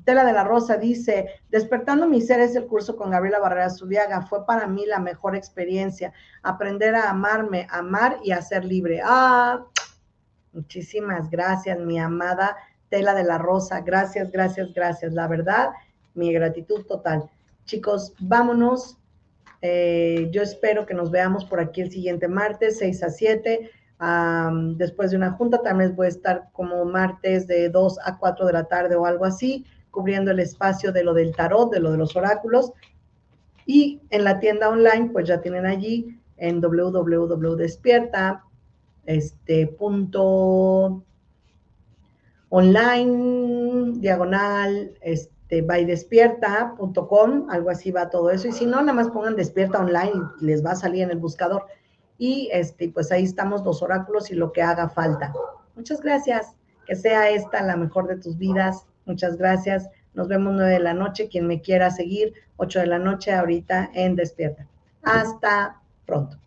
Tela de la Rosa dice, despertando mi ser es el curso con Gabriela Barrera Zubiaga, fue para mí la mejor experiencia, aprender a amarme, amar y a ser libre. Ah, muchísimas gracias, mi amada Tela de la Rosa, gracias, gracias, gracias. La verdad, mi gratitud total. Chicos, vámonos. Eh, yo espero que nos veamos por aquí el siguiente martes, 6 a 7 después de una junta, también voy a estar como martes de 2 a 4 de la tarde o algo así, cubriendo el espacio de lo del tarot, de lo de los oráculos. Y en la tienda online, pues ya tienen allí en www.despierta, este punto online, diagonal, este, bydespierta.com, algo así va todo eso. Y si no, nada más pongan despierta online y les va a salir en el buscador y este, pues ahí estamos los oráculos y lo que haga falta. Muchas gracias, que sea esta la mejor de tus vidas. Muchas gracias. Nos vemos nueve de la noche. Quien me quiera seguir, 8 de la noche ahorita en Despierta. Hasta pronto.